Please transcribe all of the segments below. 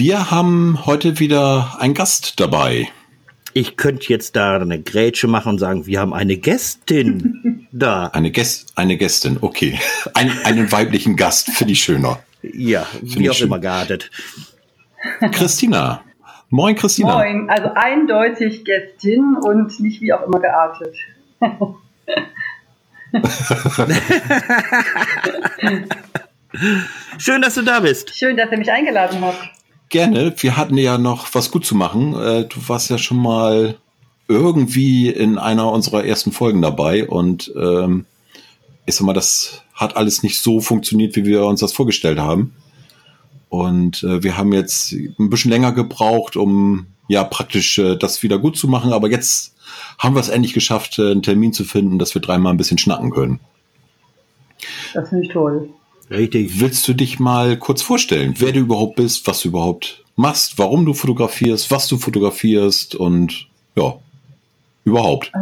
Wir haben heute wieder einen Gast dabei. Ich könnte jetzt da eine Grätsche machen und sagen, wir haben eine Gästin da. Eine, Gäst, eine Gästin, okay. Ein, einen weiblichen Gast, finde ich schöner. Ja, Find wie ich auch schön. immer geartet. Christina. Moin Christina. Moin, also eindeutig Gästin und nicht wie auch immer geartet. Schön, dass du da bist. Schön, dass ihr mich eingeladen habt. Gerne. Wir hatten ja noch was gut zu machen. Äh, Du warst ja schon mal irgendwie in einer unserer ersten Folgen dabei und ähm, ich sag mal, das hat alles nicht so funktioniert, wie wir uns das vorgestellt haben. Und äh, wir haben jetzt ein bisschen länger gebraucht, um ja praktisch äh, das wieder gut zu machen. Aber jetzt haben wir es endlich geschafft, äh, einen Termin zu finden, dass wir dreimal ein bisschen schnacken können. Das finde ich toll. Richtig. Willst du dich mal kurz vorstellen, wer du überhaupt bist, was du überhaupt machst, warum du fotografierst, was du fotografierst und ja, überhaupt.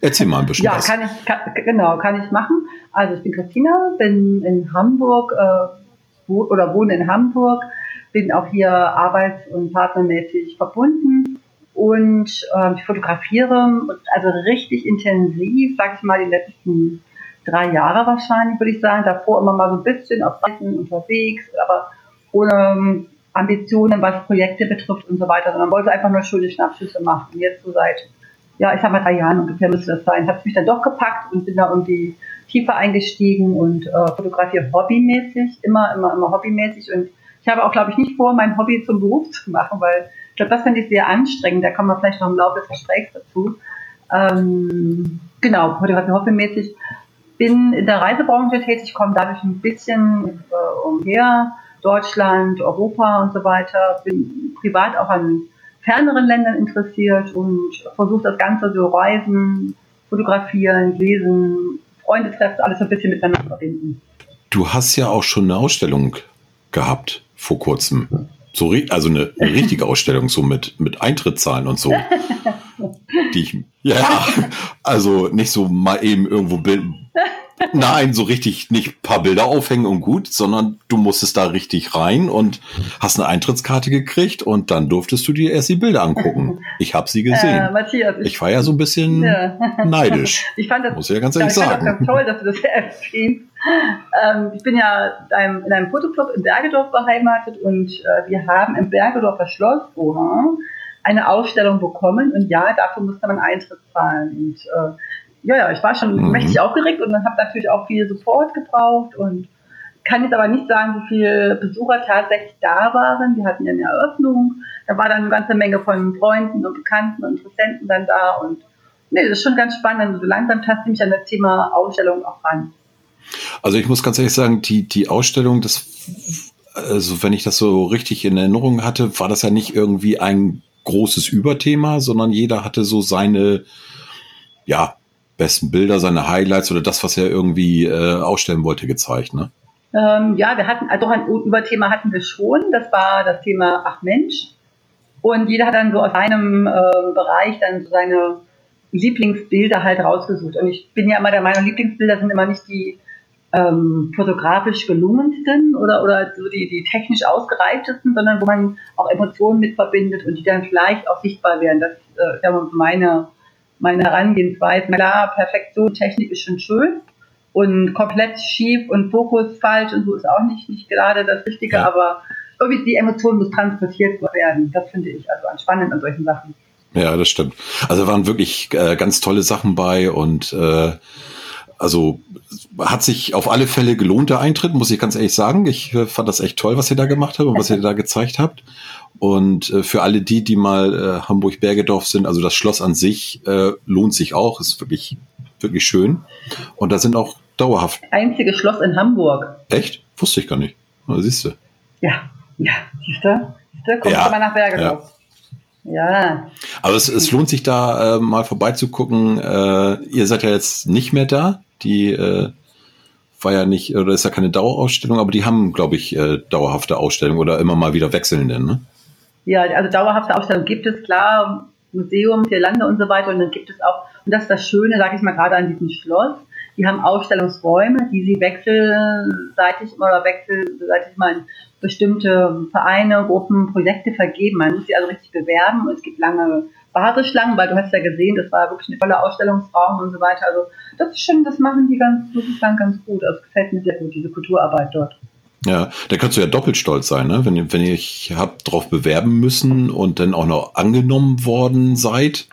Erzähl mal ein bisschen Ja, was. kann ich, kann, genau, kann ich machen. Also ich bin Christina, bin in Hamburg äh, wo, oder wohne in Hamburg, bin auch hier arbeits- und partnermäßig verbunden und ähm, ich fotografiere also richtig intensiv, sag ich mal, die letzten drei Jahre wahrscheinlich, würde ich sagen. Davor immer mal so ein bisschen auf Reisen unterwegs, aber ohne ähm, Ambitionen, was Projekte betrifft und so weiter, sondern wollte einfach nur schöne Schnappschüsse machen. Und jetzt so seit, ja, ich sag mal drei Jahren ungefähr müsste das sein, hat es mich dann doch gepackt und bin da irgendwie tiefer eingestiegen und äh, fotografiere hobbymäßig, immer, immer, immer hobbymäßig und ich habe auch, glaube ich, nicht vor, mein Hobby zum Beruf zu machen, weil ich glaube, das finde ich sehr anstrengend. Da kommen wir vielleicht noch im Laufe des Gesprächs dazu. Ähm, genau, fotografiere hobbymäßig bin in der Reisebranche tätig, komme dadurch ein bisschen äh, umher, Deutschland, Europa und so weiter, bin privat auch an ferneren Ländern interessiert und versuche das Ganze so Reisen, Fotografieren, Lesen, Freunde treffen, alles so ein bisschen miteinander verbinden. Du hast ja auch schon eine Ausstellung gehabt vor kurzem. So, also eine, eine richtige Ausstellung, so mit, mit Eintrittszahlen und so. Die ich, ja, also nicht so mal eben irgendwo. Nein, so richtig nicht ein paar Bilder aufhängen und gut, sondern du musstest da richtig rein und hast eine Eintrittskarte gekriegt und dann durftest du dir erst die Bilder angucken. Ich habe sie Äh, gesehen. Matthias, Ich war ja so ein bisschen Ja. neidisch. Ich fand das, Muss ich ja ganz ehrlich ich fand das sagen. ganz toll, dass du das erwähnst. Ähm, ich bin ja in einem, in einem Fotoclub in Bergedorf beheimatet und äh, wir haben im Bergedorfer Schloss Oha, eine Ausstellung bekommen und ja, dafür musste man Eintritt zahlen. Und äh, ja, ja, ich war schon Mhm. mächtig aufgeregt und dann habe natürlich auch viel Support gebraucht und kann jetzt aber nicht sagen, wie viele Besucher tatsächlich da waren. Wir hatten ja eine Eröffnung, da war dann eine ganze Menge von Freunden und Bekannten und Interessenten dann da und nee, das ist schon ganz spannend. So langsam taste ich mich an das Thema Ausstellung auch ran. Also ich muss ganz ehrlich sagen, die, die Ausstellung, das, also wenn ich das so richtig in Erinnerung hatte, war das ja nicht irgendwie ein großes Überthema, sondern jeder hatte so seine, ja, besten Bilder, seine Highlights oder das, was er irgendwie äh, ausstellen wollte, gezeigt, ne? Ähm, ja, wir hatten, also ein Überthema hatten wir schon. Das war das Thema Ach Mensch. Und jeder hat dann so aus seinem äh, Bereich dann so seine Lieblingsbilder halt rausgesucht. Und ich bin ja immer der Meinung, Lieblingsbilder sind immer nicht die ähm, fotografisch gelungensten oder, oder so die, die technisch ausgereiftesten, sondern wo man auch Emotionen mit verbindet und die dann vielleicht auch sichtbar werden. Das äh, ist ja meine, meine Herangehensweise. Klar, Perfektion, Technik ist schon schön und komplett schief und Fokus falsch und so ist auch nicht, nicht gerade das Richtige, Ja. aber irgendwie die Emotion muss transportiert werden. Das finde ich also spannend an solchen Sachen. Ja, das stimmt. Also waren wirklich äh, ganz tolle Sachen bei und äh, also hat sich auf alle Fälle gelohnt, der Eintritt, muss ich ganz ehrlich sagen. Ich äh, fand das echt toll, was ihr da gemacht habt und was ihr da gezeigt habt. Und äh, für alle die, die mal äh, Hamburg-Bergedorf sind, also das Schloss an sich äh, lohnt sich auch, ist wirklich, wirklich schön. Und da sind auch dauerhaft. Einziges Schloss in Hamburg. Echt? Wusste ich gar nicht. Na, siehst du. Ja, ja, siehst du? Siehst du? Kommst Ja, du mal nach Bergedorf. Ja. Aber es, es lohnt sich da äh, mal vorbeizugucken. Äh, ihr seid ja jetzt nicht mehr da. Die äh, war ja nicht, oder ist ja keine Dauerausstellung, aber die haben, glaube ich, äh, dauerhafte Ausstellungen oder immer mal wieder wechselnde, ne? Ja, also dauerhafte Ausstellungen gibt es, klar, Museum, Lande und so weiter. Und dann gibt es auch, und das ist das Schöne, sage ich mal, gerade an diesem Schloss, die haben Ausstellungsräume, die sie wechselseitig oder wechselseitig mal in bestimmte Vereine, Gruppen, Projekte vergeben. Man muss sie also richtig bewerben und es gibt lange Warteschlangen, weil du hast ja gesehen, das war wirklich ein toller Ausstellungsraum und so weiter. Also das ist schon, das machen die ganz, muss ich sagen, ganz gut. Also gefällt mir sehr gut, diese Kulturarbeit dort. Ja, da kannst du ja doppelt stolz sein, ne? Wenn, wenn ihr habt drauf bewerben müssen und dann auch noch angenommen worden seid.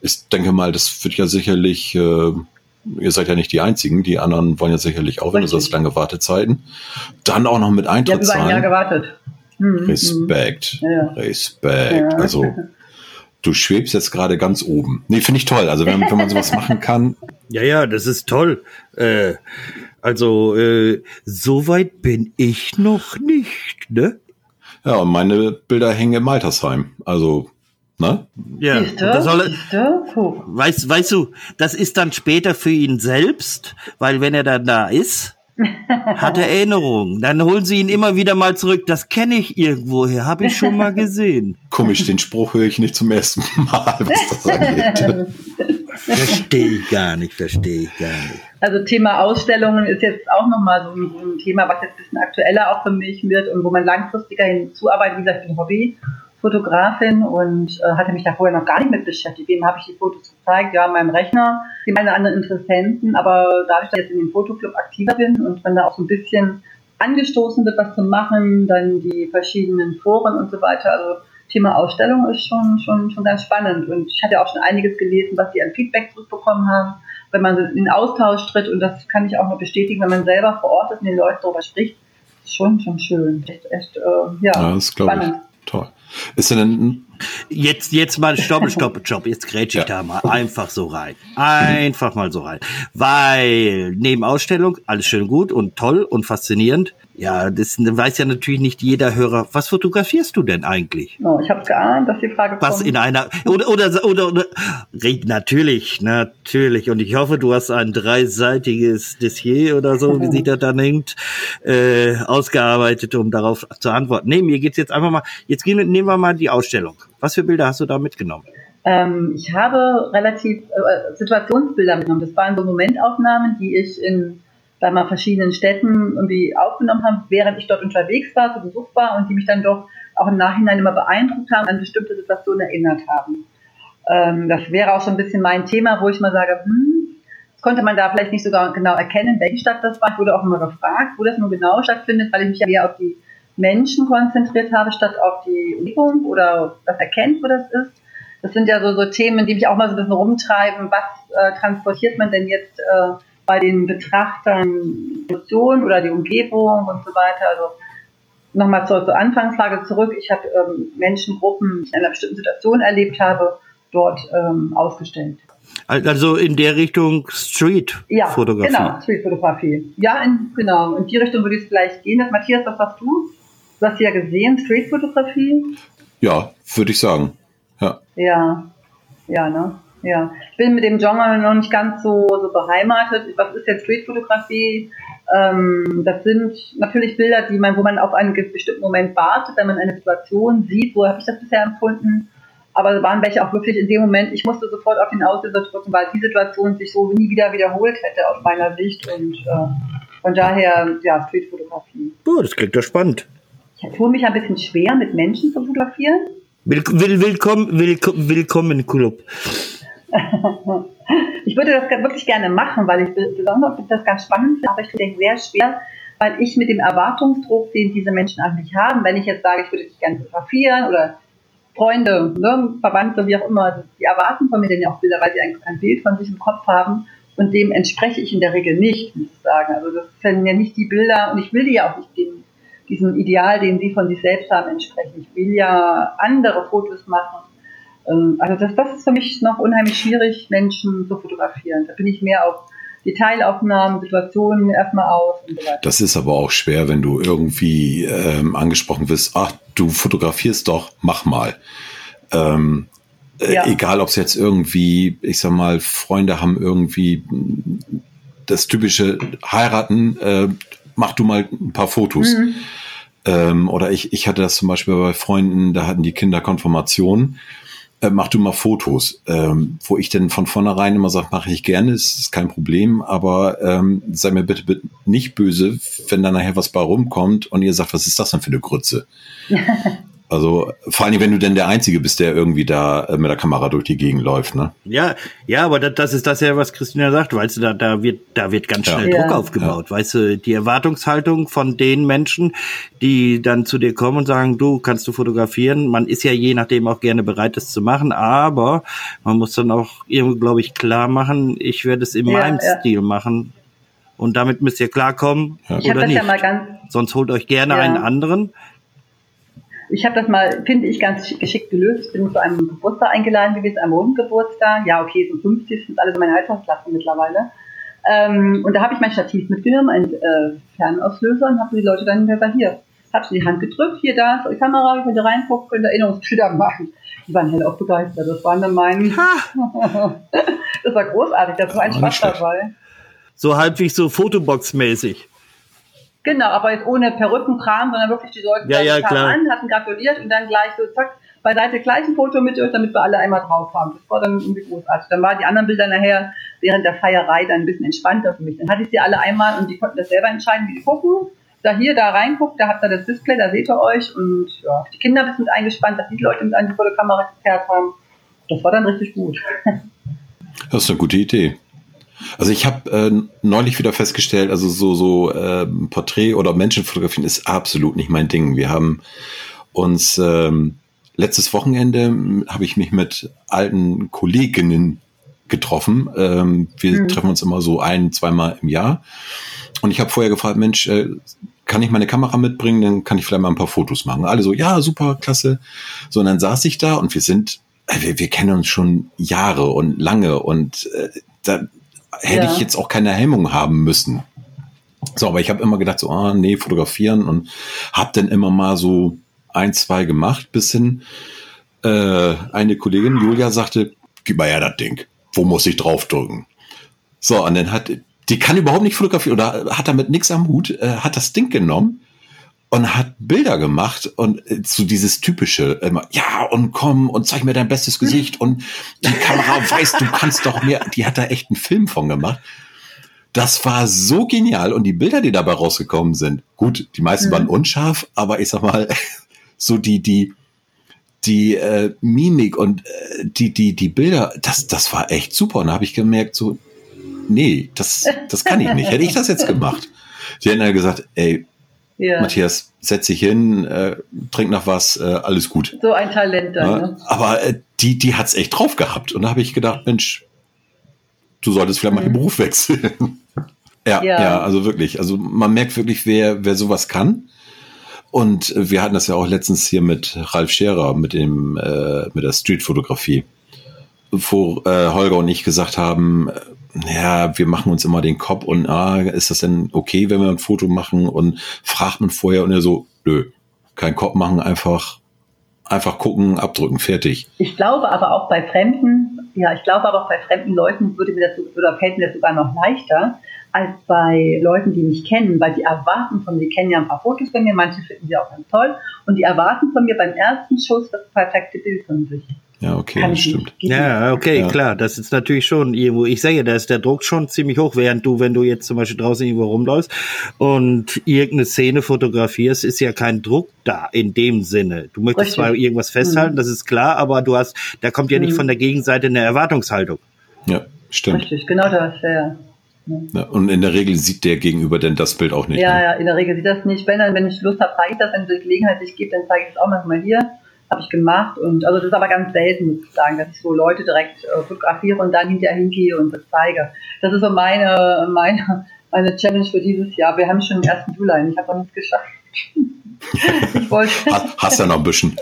Ich denke mal, das wird ja sicherlich, äh, ihr seid ja nicht die Einzigen, die anderen wollen ja sicherlich auch, wenn du sagst, lange Wartezeiten. Dann auch noch mit Eintritt Ich habe über ein Jahr gewartet. Hm, Respekt, hm. Ja. Respekt. Ja. Also du schwebst jetzt gerade ganz oben. Nee, finde ich toll. Also wenn, wenn man sowas machen kann. Ja, ja, das ist toll. Äh, also, äh, so weit bin ich noch nicht, ne? Ja, und meine Bilder hängen im Altersheim. Also, ne? Ja, das soll, weißt, weißt du, das ist dann später für ihn selbst, weil wenn er dann da ist, hat er Erinnerungen. Dann holen sie ihn immer wieder mal zurück. Das kenne ich irgendwoher, habe ich schon mal gesehen. Komisch, den Spruch höre ich nicht zum ersten Mal, was das angeht. Verstehe ich gar nicht, verstehe ich gar nicht. Also Thema Ausstellungen ist jetzt auch nochmal so ein, so ein Thema, was jetzt ein bisschen aktueller auch für mich wird und wo man langfristiger hinzuarbeitet. Wie gesagt, ich bin Hobbyfotografin und äh, hatte mich da vorher noch gar nicht mit beschäftigt. Wem habe ich die Fotos gezeigt? Ja, meinem Rechner, die meine anderen Interessenten. Aber da ich jetzt in dem Fotoclub aktiver bin und wenn da auch so ein bisschen angestoßen wird, was zu machen, dann die verschiedenen Foren und so weiter. Also Thema Ausstellung ist schon, schon, schon ganz spannend. Und ich hatte auch schon einiges gelesen, was sie an Feedback zurückbekommen haben wenn man in den Austausch tritt, und das kann ich auch nur bestätigen, wenn man selber vor Ort ist und den Leuten darüber spricht, ist schon, schon schön. Echt, echt äh, ja, ja, das spannend. Ich toll. Ist denn Jetzt, jetzt mal stopp, stopp, stopp. Jetzt grätsch ich ja. da mal einfach so rein. Einfach mal so rein. Weil neben Ausstellung alles schön gut und toll und faszinierend. Ja, das weiß ja natürlich nicht jeder Hörer. Was fotografierst du denn eigentlich? Oh, ich habe geahnt, dass die Frage kommt. Was in einer oder oder oder, oder natürlich, natürlich. Und ich hoffe, du hast ein dreiseitiges Dossier oder so, wie sich das dann nennt, äh, ausgearbeitet, um darauf zu antworten. Nee, mir geht's jetzt einfach mal. Jetzt gehen, nehmen wir mal die Ausstellung. Was für Bilder hast du da mitgenommen? Ähm, ich habe relativ äh, Situationsbilder mitgenommen. Das waren so Momentaufnahmen, die ich in bei mal verschiedenen Städten irgendwie aufgenommen haben, während ich dort unterwegs war, zu Besuch war und die mich dann doch auch im Nachhinein immer beeindruckt haben, an bestimmte Situationen erinnert haben. Ähm, das wäre auch so ein bisschen mein Thema, wo ich mal sage, hm, konnte man da vielleicht nicht sogar genau erkennen, welche Stadt das war. Ich wurde auch immer gefragt, wo das nun genau stattfindet, weil ich mich ja eher auf die Menschen konzentriert habe, statt auf die Umgebung oder das erkennt, wo das ist. Das sind ja so, so Themen, die mich auch mal so ein bisschen rumtreiben. Was äh, transportiert man denn jetzt äh, bei den Betrachtern Emotionen oder die Umgebung und so weiter. Also nochmal zur, zur Anfangsfrage zurück. Ich habe ähm, Menschengruppen, die ich in einer bestimmten Situation erlebt habe, dort ähm, ausgestellt. Also in der Richtung Street-Fotografie. Ja, genau, Street-Fotografie. Ja, in, genau. In die Richtung würde ich vielleicht gehen. Das, Matthias, was hast du? Du hast ja gesehen, Street-Fotografie. Ja, würde ich sagen. Ja. Ja, ja, ne? Ja, ich bin mit dem Genre noch nicht ganz so, so beheimatet. Was ist jetzt Streetfotografie? Ähm, das sind natürlich Bilder, die man, wo man auf einen bestimmten Moment wartet, wenn man eine Situation sieht. So habe ich das bisher empfunden. Aber waren welche auch wirklich in dem Moment, ich musste sofort auf den Auslöser drücken, weil die Situation sich so nie wieder wiederholt hätte aus meiner Sicht. Und äh, von daher, ja, Streetfotografie. Oh, das klingt doch spannend. Ich tue mich ein bisschen schwer, mit Menschen zu fotografieren. Will, will, willkommen, willkommen, willkommen Club. ich würde das wirklich gerne machen, weil ich besonders das ganz spannend finde, aber ich finde es sehr schwer, weil ich mit dem Erwartungsdruck, den diese Menschen eigentlich haben, wenn ich jetzt sage, ich würde dich gerne fotografieren oder Freunde, ne, Verwandte, wie auch immer, die erwarten von mir denn ja auch Bilder, weil sie ein, ein Bild von sich im Kopf haben und dem entspreche ich in der Regel nicht, muss ich sagen. Also das sind ja nicht die Bilder und ich will die ja auch nicht dem, diesem Ideal, den sie von sich selbst haben, entsprechen. Ich will ja andere Fotos machen also das, das ist für mich noch unheimlich schwierig, Menschen zu fotografieren. Da bin ich mehr auf Detailaufnahmen, Situationen erstmal aus und so weiter. Das ist aber auch schwer, wenn du irgendwie ähm, angesprochen wirst, ach, du fotografierst doch, mach mal. Ähm, äh, ja. Egal, ob es jetzt irgendwie, ich sag mal, Freunde haben irgendwie das typische heiraten, äh, mach du mal ein paar Fotos. Mhm. Ähm, oder ich, ich hatte das zum Beispiel bei Freunden, da hatten die Kinder Konfirmation. Äh, mach du mal Fotos, ähm, wo ich dann von vornherein immer sage, mache ich gerne, ist, ist kein Problem, aber ähm, sei mir bitte, bitte nicht böse, wenn da nachher was bei rumkommt und ihr sagt, was ist das denn für eine Grütze? Also vor allem, wenn du denn der Einzige bist, der irgendwie da äh, mit der Kamera durch die Gegend läuft, ne? Ja, ja, aber das, das ist das ja, was Christina sagt, weißt du, da, da wird, da wird ganz schnell ja. Druck aufgebaut, ja. weißt du, die Erwartungshaltung von den Menschen, die dann zu dir kommen und sagen, du kannst du fotografieren. Man ist ja je nachdem auch gerne bereit, das zu machen, aber man muss dann auch irgendwie, glaube ich, klar machen, ich werde es in ja, meinem Stil machen. Und damit müsst ihr klarkommen oder nicht. Sonst holt euch gerne einen anderen ich habe das mal, finde ich, ganz geschickt gelöst. Ich bin zu einem Geburtstag eingeladen gewesen, einem Rundgeburtstag. Ja, okay, so 50 sind alle so meine Altersklasse mittlerweile. Ähm, und da habe ich mein Stativ mitgenommen, einen äh, Fernauslöser, und habe die Leute dann gesagt, hier, habe sie die Hand gedrückt, hier, da ist eure Kamera, könnt ihr reingucken, könnt Erinnerungsbilder machen. Die waren hell auch begeistert. Das waren dann mein, das war großartig, das war ein Spaß dabei. So halbwegs so Fotobox-mäßig. Genau, aber jetzt ohne Perückenkram, sondern wirklich die Leute ja, ja, klar. an, hatten gratuliert und dann gleich so zack, beiseite gleich ein Foto mit euch, damit wir alle einmal drauf haben. Das war dann irgendwie großartig. Dann waren die anderen Bilder nachher während der Feierei dann ein bisschen entspannter für mich. Dann hatte ich sie alle einmal und die konnten das selber entscheiden, wie die gucken. Da hier, da reinguckt, da habt ihr das Display, da seht ihr euch und ja, die Kinder sind eingespannt, dass die Leute mit an die Fotokamera gezerrt haben. Das war dann richtig gut. Das ist eine gute Idee. Also ich habe äh, neulich wieder festgestellt, also so so äh, Porträt oder Menschenfotografien ist absolut nicht mein Ding. Wir haben uns ähm, letztes Wochenende habe ich mich mit alten Kolleginnen getroffen. Ähm, wir mhm. treffen uns immer so ein, zweimal im Jahr. Und ich habe vorher gefragt, Mensch, äh, kann ich meine Kamera mitbringen? Dann kann ich vielleicht mal ein paar Fotos machen. Alle so, ja, super, klasse. So, und dann saß ich da und wir sind, äh, wir, wir kennen uns schon Jahre und lange und äh, da, hätte ja. ich jetzt auch keine Hemmung haben müssen. So, aber ich habe immer gedacht, so, ah, nee, fotografieren und habe dann immer mal so ein, zwei gemacht, bis hin äh, eine Kollegin, Julia, sagte, gib mal ja das Ding. Wo muss ich draufdrücken? So, und dann hat, die kann überhaupt nicht fotografieren oder hat damit nichts am Hut, äh, hat das Ding genommen und hat Bilder gemacht und äh, so dieses typische immer, ja und komm und zeig mir dein bestes Gesicht und die Kamera weiß, du kannst doch mehr. Die hat da echt einen Film von gemacht. Das war so genial und die Bilder, die dabei rausgekommen sind, gut, die meisten mhm. waren unscharf, aber ich sag mal, so die die die äh, Mimik und äh, die die die Bilder, das das war echt super und da habe ich gemerkt so nee, das das kann ich nicht. Hätte ich das jetzt gemacht. Die hätten ja gesagt, ey, ja. Matthias, setz dich hin, äh, trink noch was, äh, alles gut. So ein Talent dann. Ja, ne? Aber äh, die, die hat's echt drauf gehabt. Und da habe ich gedacht, Mensch, du solltest vielleicht mal den mhm. Beruf wechseln. ja, ja, ja, also wirklich. Also man merkt wirklich, wer, wer sowas kann. Und wir hatten das ja auch letztens hier mit Ralf Scherer, mit dem, äh, mit der Streetfotografie, wo äh, Holger und ich gesagt haben, ja, wir machen uns immer den Kopf und ah, ist das denn okay, wenn wir ein Foto machen und fragt man vorher und er so, nö, kein Kopf machen, einfach, einfach gucken, abdrücken, fertig. Ich glaube aber auch bei Fremden, ja, ich glaube aber auch bei fremden Leuten würde mir das, oder fällt mir das sogar noch leichter, als bei Leuten, die mich kennen, weil die erwarten von mir, die kennen ja ein paar Fotos von mir, manche finden sie auch ganz toll, und die erwarten von mir beim ersten Schuss das perfekte Bild von sich. Ja, okay, das stimmt. Ja, okay, ja. klar. Das ist natürlich schon irgendwo, ich sage, da ist der Druck schon ziemlich hoch, während du, wenn du jetzt zum Beispiel draußen irgendwo rumläufst und irgendeine Szene fotografierst, ist ja kein Druck da in dem Sinne. Du möchtest Richtig. zwar irgendwas festhalten, mhm. das ist klar, aber du hast, da kommt ja nicht mhm. von der Gegenseite eine Erwartungshaltung. Ja, stimmt. Richtig, genau das, ja. Ja, und in der Regel sieht der Gegenüber denn das Bild auch nicht. Ja, ne? ja, in der Regel sieht das nicht. Wenn, wenn ich Lust habe, zeige ich das. Wenn es die Gelegenheit sich gibt, dann zeige ich es auch manchmal hier habe ich gemacht. Und also das ist aber ganz selten, muss ich sagen, dass ich so Leute direkt äh, fotografiere und dann hinterher hingehe und das zeige. Das ist so meine, meine, meine Challenge für dieses Jahr. Wir haben schon den 1. Juli ich habe noch nichts geschafft. ich wollte. Hast, hast ja noch ein bisschen.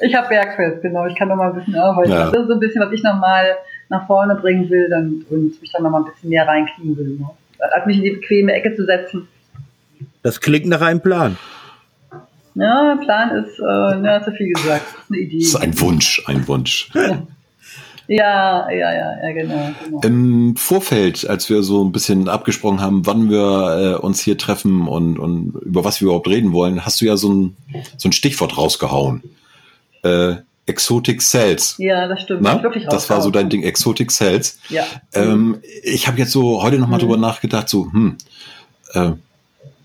ich habe Bergfest, genau. Ich kann noch mal ein bisschen arbeiten. Ja. Das ist so ein bisschen, was ich noch mal nach vorne bringen will dann, und mich dann noch mal ein bisschen mehr reinkriegen will. Ne? Als mich in die bequeme Ecke zu setzen. Das klingt nach einem Plan. Ja, Plan ist, äh, ja, zu viel gesagt. Das ist eine Idee. Das ist ein Wunsch, ein Wunsch. Ja, ja, ja, ja, genau, genau. Im Vorfeld, als wir so ein bisschen abgesprochen haben, wann wir äh, uns hier treffen und, und über was wir überhaupt reden wollen, hast du ja so ein, so ein Stichwort rausgehauen. Äh, Exotic Cells. Ja, das stimmt. Na? Wirklich das war so dein Ding, Exotic Cells. Ja. Ähm, ich habe jetzt so heute nochmal mhm. drüber nachgedacht, so, hm, äh,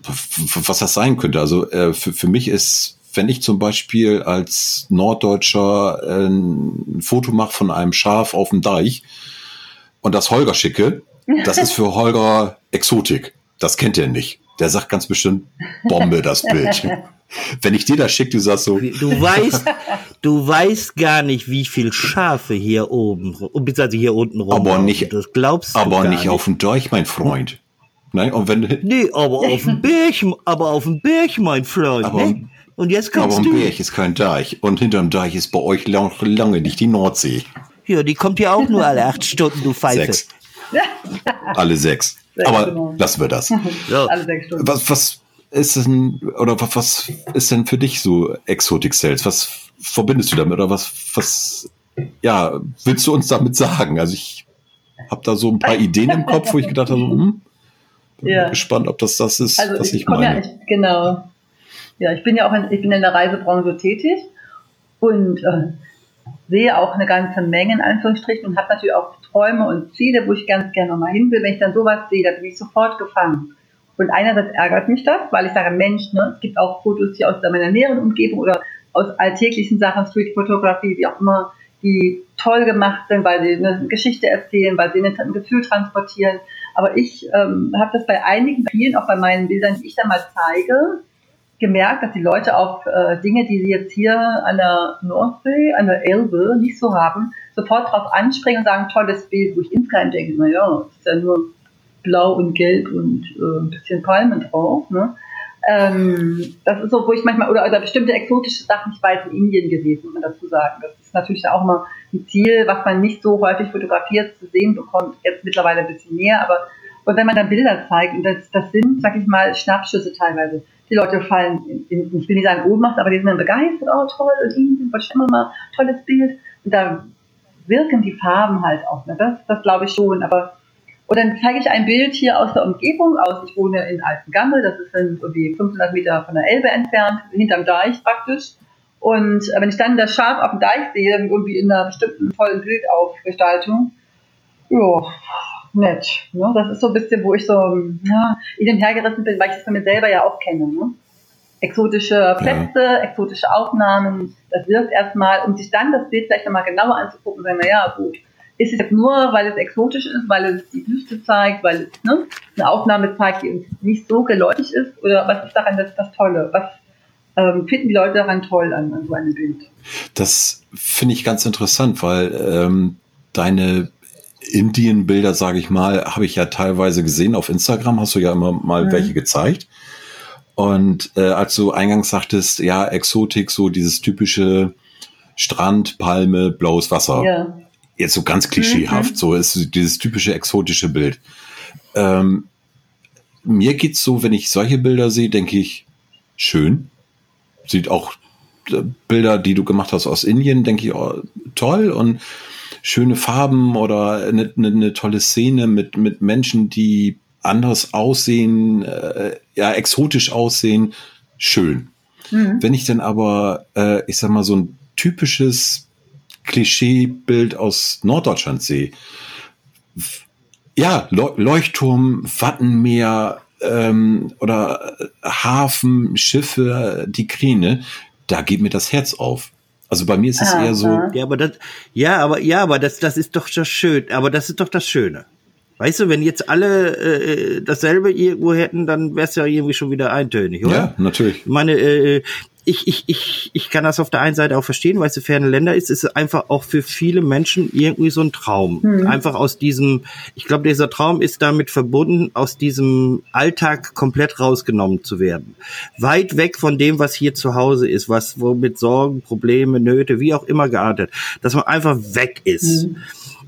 was das sein könnte. Also äh, für, für mich ist wenn ich zum Beispiel als Norddeutscher äh, ein Foto mache von einem Schaf auf dem Deich und das Holger schicke, das ist für Holger Exotik. Das kennt er nicht. Der sagt ganz bestimmt, Bombe, das Bild. Wenn ich dir das schicke, du sagst so. Du weißt, du weißt gar nicht, wie viel Schafe hier oben, beziehungsweise hier unten rum. Aber nicht, das glaubst du aber nicht, nicht auf dem Deich, mein Freund. Nein, und wenn Nee, aber auf dem Berg, aber auf dem Berg, mein Freund. Aber, ne? Und jetzt kommst Aber ein Berg ist kein Deich. Und hinterm Deich ist bei euch lang, lange nicht die Nordsee. Ja, die kommt ja auch nur alle acht Stunden, du Pfeife. Sechs. alle sechs. sechs Aber genau. lassen wir das. ja. Alle sechs Stunden. Was, was ist denn, oder was ist denn für dich so Exotic Sales? Was verbindest du damit? Oder was, was, ja, willst du uns damit sagen? Also ich habe da so ein paar Ideen im Kopf, wo ich gedacht habe, hm, bin ja. gespannt, ob das das ist, also was ich, ich meine. Ja, ich, genau. Ja, ich bin ja auch in, ich bin in der Reisebranche tätig und äh, sehe auch eine ganze Menge in Anführungsstrichen und habe natürlich auch Träume und Ziele, wo ich ganz gerne mal hin will. Wenn ich dann sowas sehe, dann bin ich sofort gefangen. Und einerseits ärgert mich das, weil ich sage, Mensch, ne, es gibt auch Fotos hier aus meiner näheren Umgebung oder aus alltäglichen Sachen, Street Photography, wie auch immer, die toll gemacht sind, weil sie eine Geschichte erzählen, weil sie ein Gefühl transportieren. Aber ich ähm, habe das bei einigen, vielen, auch bei meinen Bildern, die ich da mal zeige, gemerkt, dass die Leute auf äh, Dinge, die sie jetzt hier an der Nordsee, an der Elbe nicht so haben, sofort drauf anspringen und sagen, tolles Bild, wo ich insgeheim denke, naja, ist ja nur blau und gelb und äh, ein bisschen Palmen drauf. Ne? Ähm, das ist so, wo ich manchmal, oder, oder bestimmte exotische Sachen, ich weiß in Indien gewesen, muss man dazu sagen. Das ist natürlich auch immer ein Ziel, was man nicht so häufig fotografiert zu sehen bekommt, jetzt mittlerweile ein bisschen mehr, aber und wenn man dann Bilder zeigt, und das, das sind, sag ich mal, Schnappschüsse teilweise, die Leute fallen, in, in, ich will nicht sagen Ohnmacht, aber die sind dann begeistert, oh toll, und Indien, was immer mal, tolles Bild. Und da wirken die Farben halt auch, ne? das, das glaube ich schon, aber und dann zeige ich ein Bild hier aus der Umgebung aus. Ich wohne in Altengammel, das ist dann irgendwie 500 Meter von der Elbe entfernt, hinterm Deich praktisch. Und äh, wenn ich dann das Schaf auf dem Deich sehe, irgendwie in einer bestimmten tollen Bildaufgestaltung, ja, nett. Ne? Das ist so ein bisschen, wo ich so ja, in dem hergerissen bin, weil ich es von mir selber ja auch kenne. Ne? Exotische Plätze, ja. exotische Aufnahmen, das wirkt erstmal, um sich dann das Bild vielleicht nochmal genauer anzugucken und sagen, naja, gut, ist es jetzt nur, weil es exotisch ist, weil es die Wüste zeigt, weil es ne, eine Aufnahme zeigt, die uns nicht so geläufig ist? Oder was ist daran das, das Tolle? Was ähm, finden die Leute daran toll an, an so einem Bild? Das finde ich ganz interessant, weil ähm, deine Indien-Bilder, sage ich mal, habe ich ja teilweise gesehen. Auf Instagram hast du ja immer mal mhm. welche gezeigt. Und äh, als du eingangs sagtest, ja, Exotik, so dieses typische Strand, Palme, blaues Wasser. Ja. Jetzt so ganz klischeehaft, mhm. so ist dieses typische exotische Bild. Ähm, mir geht's so, wenn ich solche Bilder sehe, denke ich, schön. Sieht auch äh, Bilder, die du gemacht hast aus Indien, denke ich, oh, toll. Und schöne Farben oder eine, eine, eine tolle Szene mit, mit Menschen, die anders aussehen, äh, ja, exotisch aussehen, schön. Mhm. Wenn ich dann aber, äh, ich sag mal, so ein typisches Klischeebild aus Norddeutschland sehe, ja, Leuchtturm, Wattenmeer ähm, oder Hafen, Schiffe, die Kräne, da geht mir das Herz auf. Also bei mir ist es Aha. eher so. Ja, aber das, ja, aber ja, aber das, das ist doch das Schöne. Aber das ist doch das Schöne. Weißt du, wenn jetzt alle äh, dasselbe irgendwo hätten, dann wäre es ja irgendwie schon wieder eintönig, oder? Ja, natürlich. Ich meine, äh, ich, ich, ich, ich kann das auf der einen Seite auch verstehen, weil es ferne Länder ist, ist es einfach auch für viele Menschen irgendwie so ein Traum. Mhm. Einfach aus diesem, ich glaube, dieser Traum ist damit verbunden, aus diesem Alltag komplett rausgenommen zu werden. Weit weg von dem, was hier zu Hause ist, was womit Sorgen, Probleme, Nöte, wie auch immer geartet, dass man einfach weg ist. Mhm.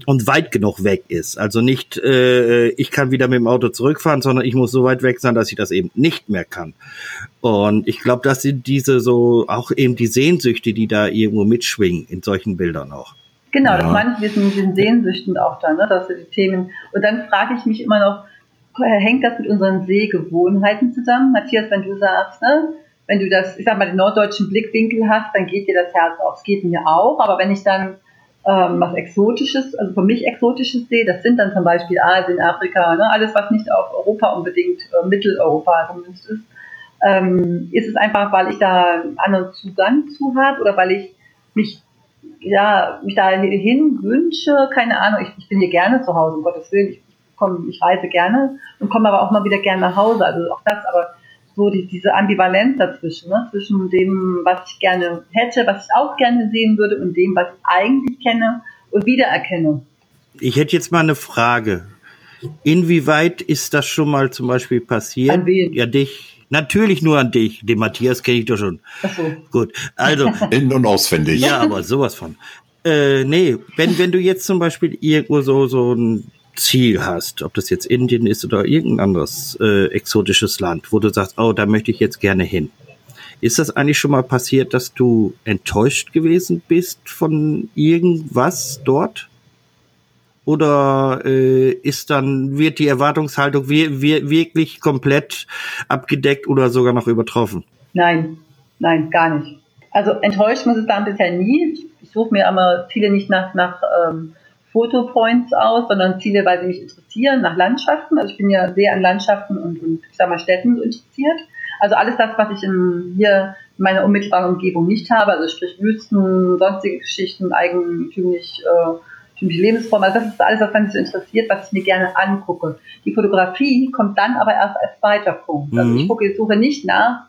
Und weit genug weg ist. Also nicht, äh, ich kann wieder mit dem Auto zurückfahren, sondern ich muss so weit weg sein, dass ich das eben nicht mehr kann. Und ich glaube, das sind diese so, auch eben die Sehnsüchte, die da irgendwo mitschwingen in solchen Bildern auch. Genau, ja. das meine ich mit den Sehnsüchten auch da, ne, dass die Themen. Und dann frage ich mich immer noch, hängt das mit unseren Sehgewohnheiten zusammen? Matthias, wenn du sagst, ne, wenn du das, ich sag mal, den norddeutschen Blickwinkel hast, dann geht dir das Herz auf. Es geht mir auch, aber wenn ich dann ähm, was Exotisches, also für mich Exotisches sehe, das sind dann zum Beispiel Asien, Afrika, ne, alles, was nicht auf Europa unbedingt, äh, Mitteleuropa zumindest ist, ähm, ist es einfach, weil ich da einen anderen Zugang zu habe oder weil ich mich ja, mich da hin wünsche, keine Ahnung, ich, ich bin hier gerne zu Hause, um Gottes Willen, ich, komm, ich reise gerne und komme aber auch mal wieder gerne nach Hause, also auch das, aber so die, diese Ambivalenz dazwischen, ne? zwischen dem, was ich gerne hätte, was ich auch gerne sehen würde und dem, was ich eigentlich kenne und wiedererkenne. Ich hätte jetzt mal eine Frage. Inwieweit ist das schon mal zum Beispiel passiert? An wen? Ja, dich. Natürlich nur an dich. Den Matthias kenne ich doch schon. Ach so. Gut. Also. In- und auswendig. Ja, aber sowas von. Äh, nee, wenn, wenn du jetzt zum Beispiel irgendwo so, so ein Ziel hast, ob das jetzt Indien ist oder irgendein anderes äh, exotisches Land, wo du sagst, oh, da möchte ich jetzt gerne hin. Ist das eigentlich schon mal passiert, dass du enttäuscht gewesen bist von irgendwas dort? Oder äh, ist dann, wird die Erwartungshaltung wir, wir, wirklich komplett abgedeckt oder sogar noch übertroffen? Nein, nein, gar nicht. Also enttäuscht muss es dann bisher nie. Ich suche mir aber Ziele nicht nach, nach ähm, Fotopoints aus, sondern Ziele, weil sie mich interessieren, nach Landschaften. Also ich bin ja sehr an Landschaften und, und ich sag mal Städten interessiert. Also alles das, was ich in, hier in meiner unmittelbaren Umgebung nicht habe, also sprich Wüsten, sonstige Geschichten, eigentümlich, äh, Lebensformen. Also das ist alles, was mich so interessiert, was ich mir gerne angucke. Die Fotografie kommt dann aber erst als zweiter Punkt. Also ich mhm. gucke, ich suche nicht nach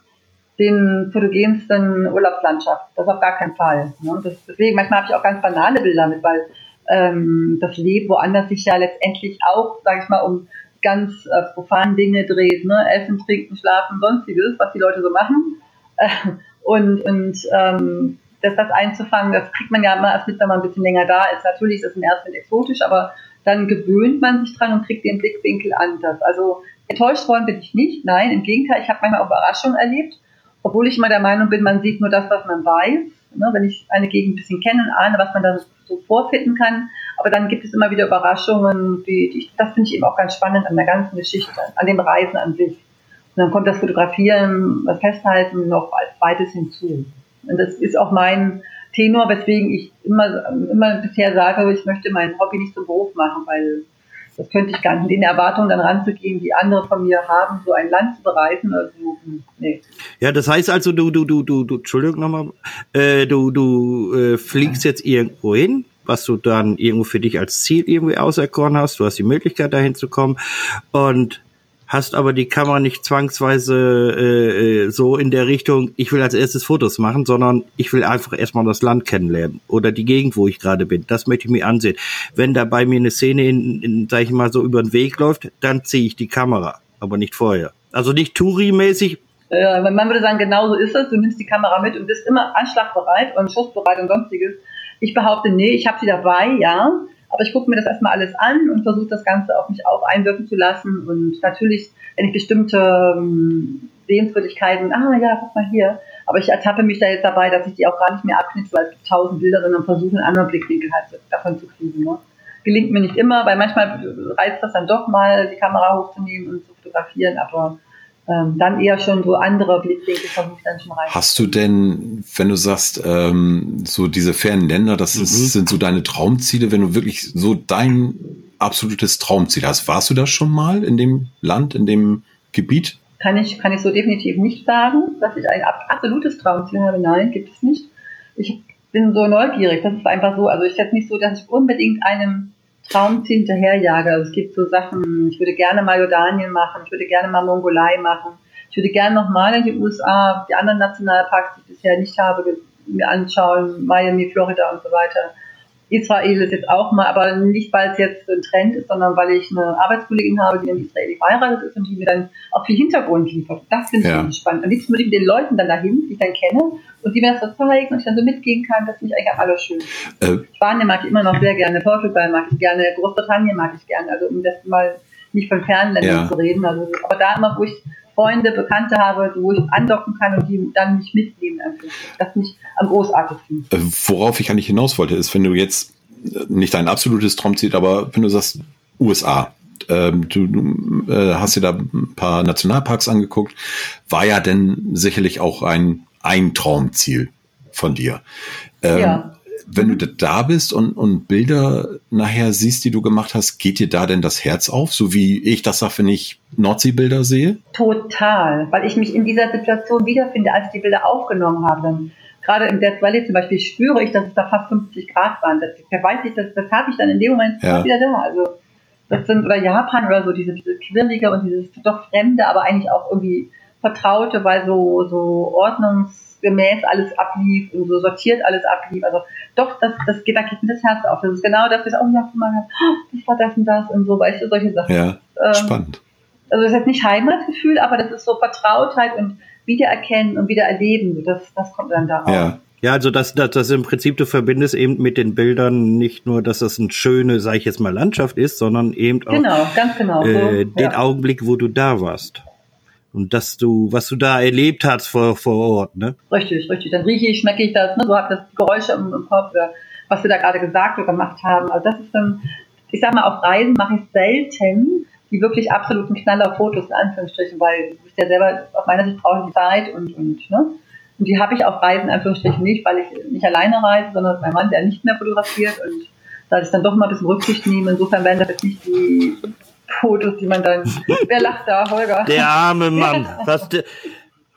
den fotogensten Urlaubslandschaft. Das auf gar keinen Fall. Ne? Das, deswegen, manchmal habe ich auch ganz banale Bilder mit, weil ähm, das Leben woanders sich ja letztendlich auch, sage ich mal, um ganz äh, profane Dinge dreht, ne? Essen, Trinken, Schlafen, sonstiges, was die Leute so machen. Äh, und und ähm, das, das einzufangen, das kriegt man ja immer erst mit, wenn man ein bisschen länger da ist. Natürlich ist das im ersten exotisch, aber dann gewöhnt man sich dran und kriegt den Blickwinkel anders. Also enttäuscht worden bin ich nicht, nein, im Gegenteil, ich habe manchmal auch Überraschungen erlebt, obwohl ich immer der Meinung bin, man sieht nur das, was man weiß. Ne? Wenn ich eine Gegend ein bisschen kenne und ahne, was man da so vorfinden kann. Aber dann gibt es immer wieder Überraschungen, die, die das finde ich eben auch ganz spannend an der ganzen Geschichte, an dem Reisen an sich. Und dann kommt das Fotografieren, das Festhalten noch als zweites hinzu. Und das ist auch mein Tenor, weswegen ich immer, immer bisher sage, ich möchte mein Hobby nicht zum Beruf machen, weil das könnte ich gar nicht. In den Erwartungen dann ranzugehen, die andere von mir haben, so ein Land zu bereisen, also, nee. Ja, das heißt also, du, du, du, du, du Entschuldigung nochmal, äh, du, du äh, fliegst jetzt irgendwo hin, was du dann irgendwo für dich als Ziel irgendwie auserkoren hast. Du hast die Möglichkeit, dahin zu kommen. Und hast aber die Kamera nicht zwangsweise äh, äh, so in der Richtung, ich will als erstes Fotos machen, sondern ich will einfach erstmal das Land kennenlernen oder die Gegend, wo ich gerade bin. Das möchte ich mir ansehen. Wenn da bei mir eine Szene, in, in, sag ich mal, so über den Weg läuft, dann ziehe ich die Kamera, aber nicht vorher. Also nicht Touri-mäßig. Ja, man würde sagen, genau so ist es. Du nimmst die Kamera mit und bist immer anschlagbereit und schussbereit und sonstiges. Ich behaupte, nee, ich habe sie dabei, ja, aber ich gucke mir das erstmal alles an und versuche das Ganze auf mich auch einwirken zu lassen. Und natürlich, wenn ich bestimmte ähm, Sehenswürdigkeiten, ah ja, guck mal hier, aber ich ertappe mich da jetzt dabei, dass ich die auch gar nicht mehr abknipse, weil es gibt tausend Bilder, sondern versuche einen anderen Blickwinkel halt davon zu kriegen. Ne? Gelingt mir nicht immer, weil manchmal reizt das dann doch mal, die Kamera hochzunehmen und zu fotografieren, aber ähm, dann eher schon so andere Blickwinkel versuche ich dann schon rein. Hast du denn, wenn du sagst, ähm, so diese fernen Länder, das ist, mhm. sind so deine Traumziele, wenn du wirklich so dein absolutes Traumziel hast, warst du da schon mal in dem Land, in dem Gebiet? Kann ich, kann ich so definitiv nicht sagen, dass ich ein absolutes Traumziel habe. Nein, gibt es nicht. Ich bin so neugierig. Das ist einfach so. Also ich jetzt nicht so, dass ich unbedingt einem Traumziel hinterherjage. Also es gibt so Sachen, ich würde gerne mal Jordanien machen, ich würde gerne mal Mongolei machen, ich würde gerne nochmal in die USA, die anderen Nationalparks, die ich bisher nicht habe, mir anschauen, Miami, Florida und so weiter. Israel ist jetzt auch mal, aber nicht, weil es jetzt ein Trend ist, sondern weil ich eine Arbeitskollegin habe, die in Israel verheiratet ist und die mir dann auch viel Hintergrund liefert. Das finde ich ja. spannend. Am liebsten würde ich mit den Leuten dann dahin, die ich dann kenne, und die mir das so zeigen und ich dann so mitgehen kann, das finde ich eigentlich alles schön. Äh, Spanien mag ich immer noch sehr gerne, Portugal mag ich gerne, Großbritannien mag ich gerne, also um das mal nicht von Fernländern ja. zu reden. Also, aber da immer, wo ich Freunde, Bekannte habe, wo ich andocken kann und die dann mich mitnehmen. Das finde ich am großartigsten. Äh, worauf ich eigentlich hinaus wollte, ist, wenn du jetzt äh, nicht dein absolutes Traumziel, aber wenn du sagst USA, ähm, du, du äh, hast dir da ein paar Nationalparks angeguckt, war ja denn sicherlich auch ein, ein Traumziel von dir. Ähm, ja wenn du da bist und, und Bilder nachher siehst, die du gemacht hast, geht dir da denn das Herz auf, so wie ich das sage, wenn ich Nordseebilder sehe? Total, weil ich mich in dieser Situation wiederfinde, als ich die Bilder aufgenommen habe. Gerade im Death Valley zum Beispiel spüre ich, dass es da fast 50 Grad waren. Das, da weiß ich, das, das habe ich dann in dem Moment ja. wieder da. Also das sind, oder Japan oder so, diese, diese Quirlige und dieses doch Fremde, aber eigentlich auch irgendwie Vertraute, weil so, so Ordnungs- gemäß alles ablief und so sortiert alles ablief. Also doch, das, das geht, da geht mir das Herz auf. Das ist genau das, was oh ja, guck mal, das war das und das und so, weißt du, solche Sachen. Ja, ähm, spannend. Also das ist nicht Heimatgefühl, aber das ist so Vertrautheit und Wiedererkennen und Wiedererleben. Das, das kommt dann da ja. Ja, also das, das, das im Prinzip, du verbindest eben mit den Bildern nicht nur, dass das eine schöne, sag ich jetzt mal, Landschaft ist, sondern eben auch genau, ganz genau, äh, den ja. Augenblick, wo du da warst und dass du, was du da erlebt hast vor, vor Ort, ne? Richtig, richtig. Dann rieche ich, schmecke ich das, ne? so habe das Geräusche im, im Kopf, oder was wir da gerade gesagt oder gemacht haben. Also das ist dann, ich sag mal, auf Reisen mache ich selten die wirklich absoluten Knaller-Fotos, in Anführungsstrichen, weil bist ja selber, auf meiner Sicht brauche ich Zeit und, und, ne? Und die habe ich auf Reisen, in Anführungsstrichen, nicht, weil ich nicht alleine reise, sondern mein Mann, der nicht mehr fotografiert und da ich dann doch mal ein bisschen Rücksicht nehme. Insofern werden das jetzt nicht die Fotos, die man dann. Wer lacht da, Holger? Der arme Mann. Was der,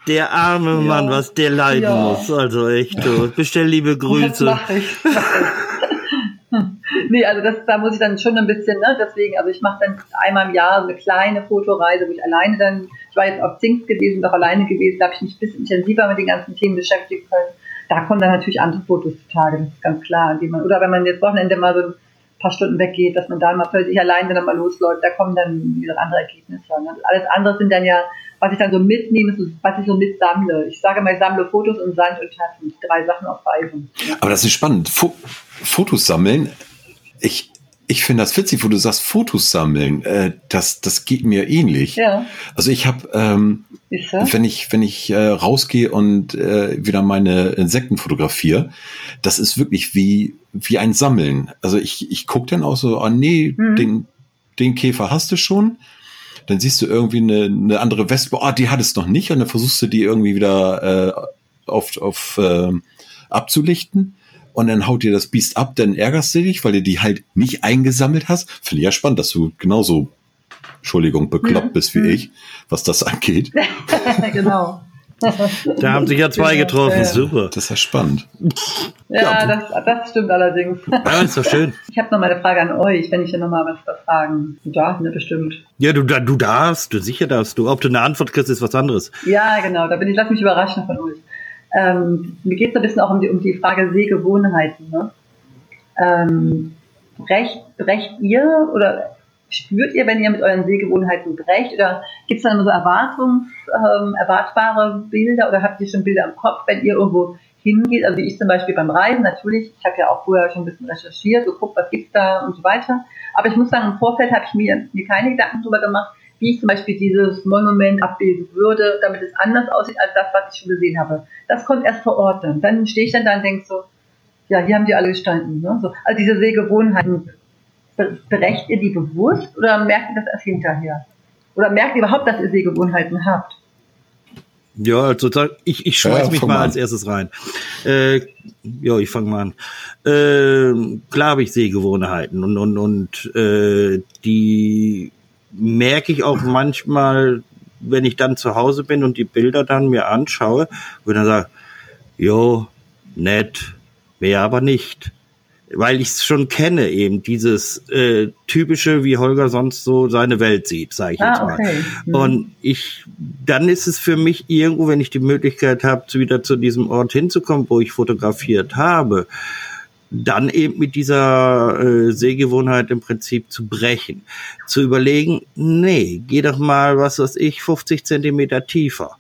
der arme ja. Mann, was der leiden ja. muss. Also echt, du. bestell liebe Grüße. Das mach ich. Mach ich. nee, also das, da muss ich dann schon ein bisschen, ne, deswegen, also ich mache dann einmal im Jahr so eine kleine Fotoreise, wo ich alleine dann, ich war jetzt auf Zings gewesen, doch alleine gewesen, da habe ich mich ein bisschen intensiver mit den ganzen Themen beschäftigen können. Da kommen dann natürlich andere Fotos zutage, das ist ganz klar. Die man, oder wenn man jetzt Wochenende mal so ein paar Stunden weggeht, dass man da mal plötzlich alleine dann mal losläuft, da kommen dann wieder andere Ergebnisse. Ne? Alles andere sind dann ja, was ich dann so mitnehme, was ich so mitsammle. Ich sage mal, ich sammle Fotos und Sand und Tassen, drei Sachen auf Reisen. Aber das ist spannend. Fo Fotos sammeln, ich, ich finde das witzig, wo du sagst, Fotos sammeln, äh, das, das geht mir ähnlich. Ja. Also ich habe, ähm, wenn ich, wenn ich äh, rausgehe und äh, wieder meine Insekten fotografiere, das ist wirklich wie, wie ein Sammeln. Also ich, ich gucke dann auch so, ah nee, mhm. den, den Käfer hast du schon. Dann siehst du irgendwie eine, eine andere Wespe, ah, die hat es noch nicht, und dann versuchst du die irgendwie wieder äh, auf, auf äh, abzulichten. Und dann haut dir das Biest ab, dann ärgerst du dich, weil du die halt nicht eingesammelt hast. Finde ich ja spannend, dass du genauso Entschuldigung, bekloppt bist wie ich, was das angeht. genau. Da haben sich ja zwei getroffen, super. Das ist ja spannend. Ja, ja. Das, das stimmt allerdings. Ja, ist doch schön. Ich habe noch mal eine Frage an euch, wenn ich dir noch mal was fragen darf, ne, bestimmt. Ja, du, du darfst, du sicher darfst du. Ob du eine Antwort kriegst, ist was anderes. Ja, genau, da bin ich, lass mich überraschen von euch. Ähm, mir geht es ein bisschen auch um die, um die Frage Sehgewohnheiten. Ne? Ähm, brecht, brecht ihr oder spürt ihr, wenn ihr mit euren Sehgewohnheiten brecht? Oder gibt es dann so Erwartungs, ähm, erwartbare Bilder oder habt ihr schon Bilder im Kopf, wenn ihr irgendwo hingeht? Also wie ich zum Beispiel beim Reisen, natürlich, ich habe ja auch vorher schon ein bisschen recherchiert, geguckt, was gibt's da und so weiter. Aber ich muss sagen, im Vorfeld habe ich mir, mir keine Gedanken darüber gemacht, wie ich zum Beispiel dieses Monument abbilden würde, damit es anders aussieht als das, was ich schon gesehen habe. Das kommt erst vor Ort dann. Dann stehe ich dann da und denke so, ja, hier haben die alle gestanden. Ne? So, also diese Sehgewohnheiten, Berecht ihr die bewusst oder merkt ihr das erst hinterher? Oder merkt ihr überhaupt, dass ihr Sehgewohnheiten habt? Ja, also ich, ich schmeiß ja, mich mal an. als erstes rein. Äh, ja, ich fange mal an. Äh, klar habe ich Sehgewohnheiten und, und, und äh, die merke ich auch manchmal, wenn ich dann zu Hause bin und die Bilder dann mir anschaue, wo ich dann sage, jo, nett, mehr aber nicht weil ich es schon kenne, eben dieses äh, typische, wie Holger sonst so seine Welt sieht, sage ich ah, jetzt mal. Okay. Mhm. Und ich, dann ist es für mich irgendwo, wenn ich die Möglichkeit habe, wieder zu diesem Ort hinzukommen, wo ich fotografiert habe, dann eben mit dieser äh, Sehgewohnheit im Prinzip zu brechen, zu überlegen, nee, geh doch mal, was weiß ich, 50 Zentimeter tiefer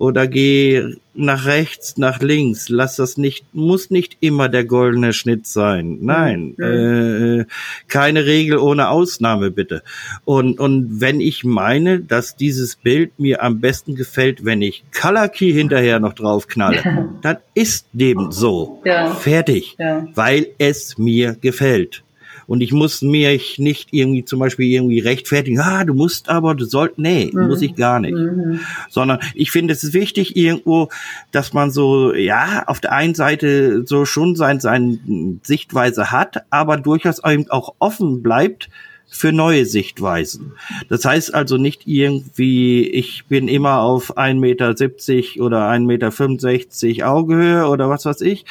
oder geh nach rechts, nach links. Lass das nicht, muss nicht immer der goldene Schnitt sein. Nein, mhm. äh, keine Regel ohne Ausnahme bitte. Und, und wenn ich meine, dass dieses Bild mir am besten gefällt, wenn ich Color Key hinterher noch drauf knalle, dann ist dem so. Ja. Fertig. Ja. Weil es mir gefällt. Und ich muss mich nicht irgendwie zum Beispiel irgendwie rechtfertigen, ah, du musst aber, du sollst, nee, mhm. muss ich gar nicht. Mhm. Sondern ich finde, es ist wichtig irgendwo, dass man so, ja, auf der einen Seite so schon sein, seine Sichtweise hat, aber durchaus eben auch offen bleibt, für neue Sichtweisen. Das heißt also nicht irgendwie, ich bin immer auf 1,70 Meter oder 1,65 Meter Augehöhe oder was weiß ich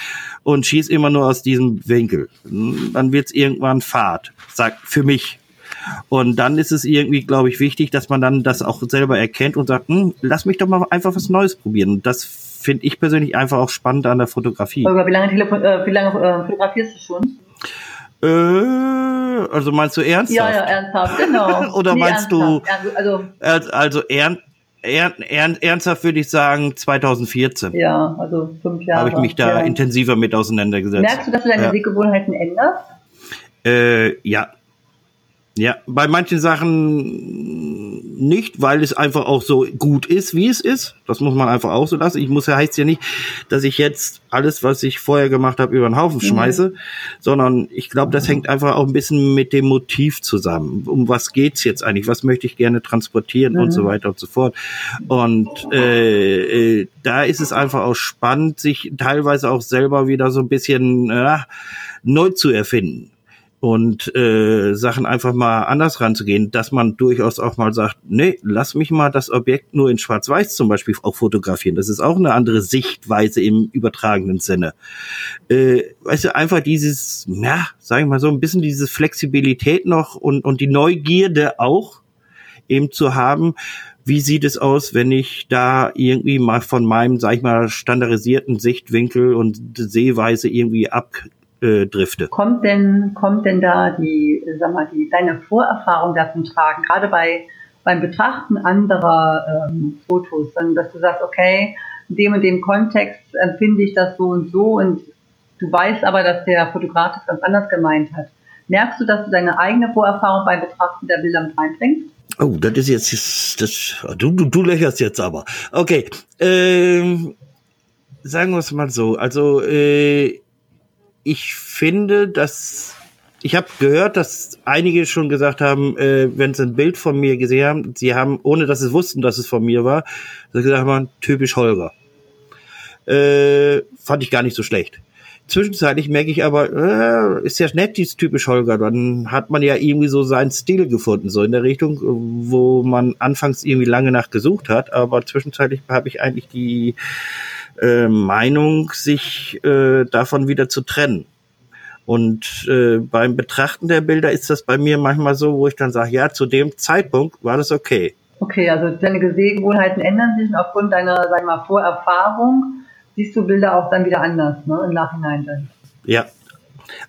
und schieß immer nur aus diesem Winkel. Dann wird's irgendwann Fahrt, sagt für mich. Und dann ist es irgendwie, glaube ich, wichtig, dass man dann das auch selber erkennt und sagt, hm, lass mich doch mal einfach was Neues probieren. Und das finde ich persönlich einfach auch spannend an der Fotografie. Aber wie lange, äh, wie lange äh, fotografierst du schon? Äh, also meinst du ernsthaft? Ja, ja, ernsthaft, genau. Oder nee, meinst du, also, also, also ernst, ernsthaft würde ich sagen 2014. Ja, also fünf Jahre. Habe ich mich da ja. intensiver mit auseinandergesetzt. Merkst du, dass du deine ja. Sehgewohnheiten änderst? Äh, ja. Ja, bei manchen Sachen nicht, weil es einfach auch so gut ist, wie es ist. Das muss man einfach auch so lassen. Ich muss ja heißt ja nicht, dass ich jetzt alles, was ich vorher gemacht habe, über den Haufen mhm. schmeiße, sondern ich glaube, das hängt einfach auch ein bisschen mit dem Motiv zusammen. Um was geht's jetzt eigentlich? Was möchte ich gerne transportieren mhm. und so mhm. weiter und so fort. Und äh, äh, da ist es einfach auch spannend, sich teilweise auch selber wieder so ein bisschen äh, neu zu erfinden und äh, Sachen einfach mal anders ranzugehen, dass man durchaus auch mal sagt, nee, lass mich mal das Objekt nur in Schwarz-Weiß zum Beispiel auch fotografieren. Das ist auch eine andere Sichtweise im übertragenen Sinne. Äh, weißt du, einfach dieses, ja, sag ich mal so, ein bisschen diese Flexibilität noch und, und die Neugierde auch eben zu haben, wie sieht es aus, wenn ich da irgendwie mal von meinem, sag ich mal, standardisierten Sichtwinkel und Sehweise irgendwie ab äh, drifte. Kommt denn, kommt denn da die, sag mal, die, deine Vorerfahrung davon tragen, gerade bei, beim Betrachten anderer ähm, Fotos, dass du sagst, okay, in dem und dem Kontext empfinde ich das so und so und du weißt aber, dass der Fotograf das ganz anders gemeint hat. Merkst du, dass du deine eigene Vorerfahrung beim Betrachten der Bilder mit reinbringst? Oh, das ist jetzt, das, du, du, du lächerst jetzt aber. Okay, ähm, sagen wir es mal so. Also, äh, ich finde, dass ich habe gehört, dass einige schon gesagt haben, äh, wenn sie ein Bild von mir gesehen haben, sie haben, ohne dass sie wussten, dass es von mir war, gesagt haben, typisch Holger. Äh, fand ich gar nicht so schlecht. Zwischenzeitlich merke ich aber, äh, ist ja nett, dieses typisch Holger. Dann hat man ja irgendwie so seinen Stil gefunden, so in der Richtung, wo man anfangs irgendwie lange nach gesucht hat. Aber zwischenzeitlich habe ich eigentlich die äh, Meinung, sich äh, davon wieder zu trennen. Und äh, beim Betrachten der Bilder ist das bei mir manchmal so, wo ich dann sage, ja, zu dem Zeitpunkt war das okay. Okay, also deine Sehgewohnheiten ändern sich und aufgrund deiner, sag mal, Vorerfahrung siehst du Bilder auch dann wieder anders, ne, im Nachhinein dann. Ja,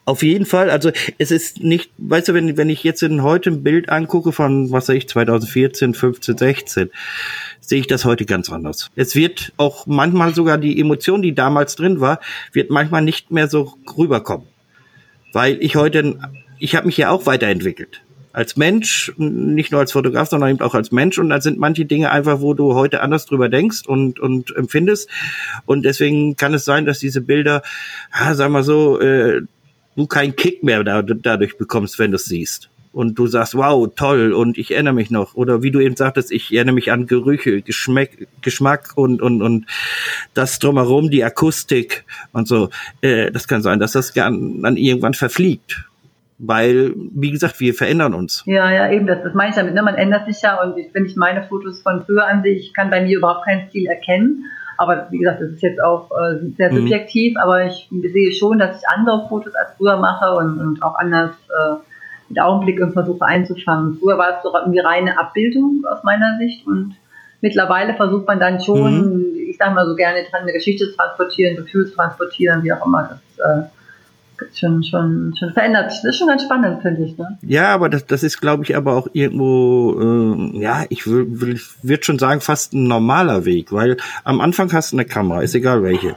auf jeden Fall, also es ist nicht, weißt du, wenn, wenn ich jetzt in heute ein Bild angucke von, was weiß ich, 2014, 15, 16, sehe ich das heute ganz anders. Es wird auch manchmal sogar die Emotion, die damals drin war, wird manchmal nicht mehr so rüberkommen. Weil ich heute, ich habe mich ja auch weiterentwickelt. Als Mensch, nicht nur als Fotograf, sondern eben auch als Mensch. Und da sind manche Dinge einfach, wo du heute anders drüber denkst und, und empfindest. Und deswegen kann es sein, dass diese Bilder, ja, sag mal so, äh, du keinen Kick mehr dadurch bekommst, wenn du es siehst und du sagst, wow, toll, und ich erinnere mich noch. Oder wie du eben sagtest, ich erinnere mich an Gerüche, Geschmack, Geschmack und, und, und das drumherum, die Akustik und so. Äh, das kann sein, dass das dann irgendwann verfliegt. Weil, wie gesagt, wir verändern uns. Ja, ja, eben, das, das meine ich damit. Ne? Man ändert sich ja und wenn ich meine Fotos von früher ansehe, ich kann bei mir überhaupt keinen Stil erkennen. Aber wie gesagt, das ist jetzt auch äh, sehr mhm. subjektiv, mhm. aber ich sehe schon, dass ich andere Fotos als früher mache und, und auch anders äh, mit Augenblick und versuche einzufangen. Früher war es so irgendwie reine Abbildung aus meiner Sicht und mittlerweile versucht man dann schon, mhm. ich sage mal so gerne, eine Geschichte zu transportieren, Gefühl zu transportieren, wie auch immer. Das äh, schon, schon, schon verändert. Das ist schon ganz spannend, finde ich. Ne? Ja, aber das, das ist, glaube ich, aber auch irgendwo, äh, ja, ich würde schon sagen, fast ein normaler Weg, weil am Anfang hast du eine Kamera, ist egal welche.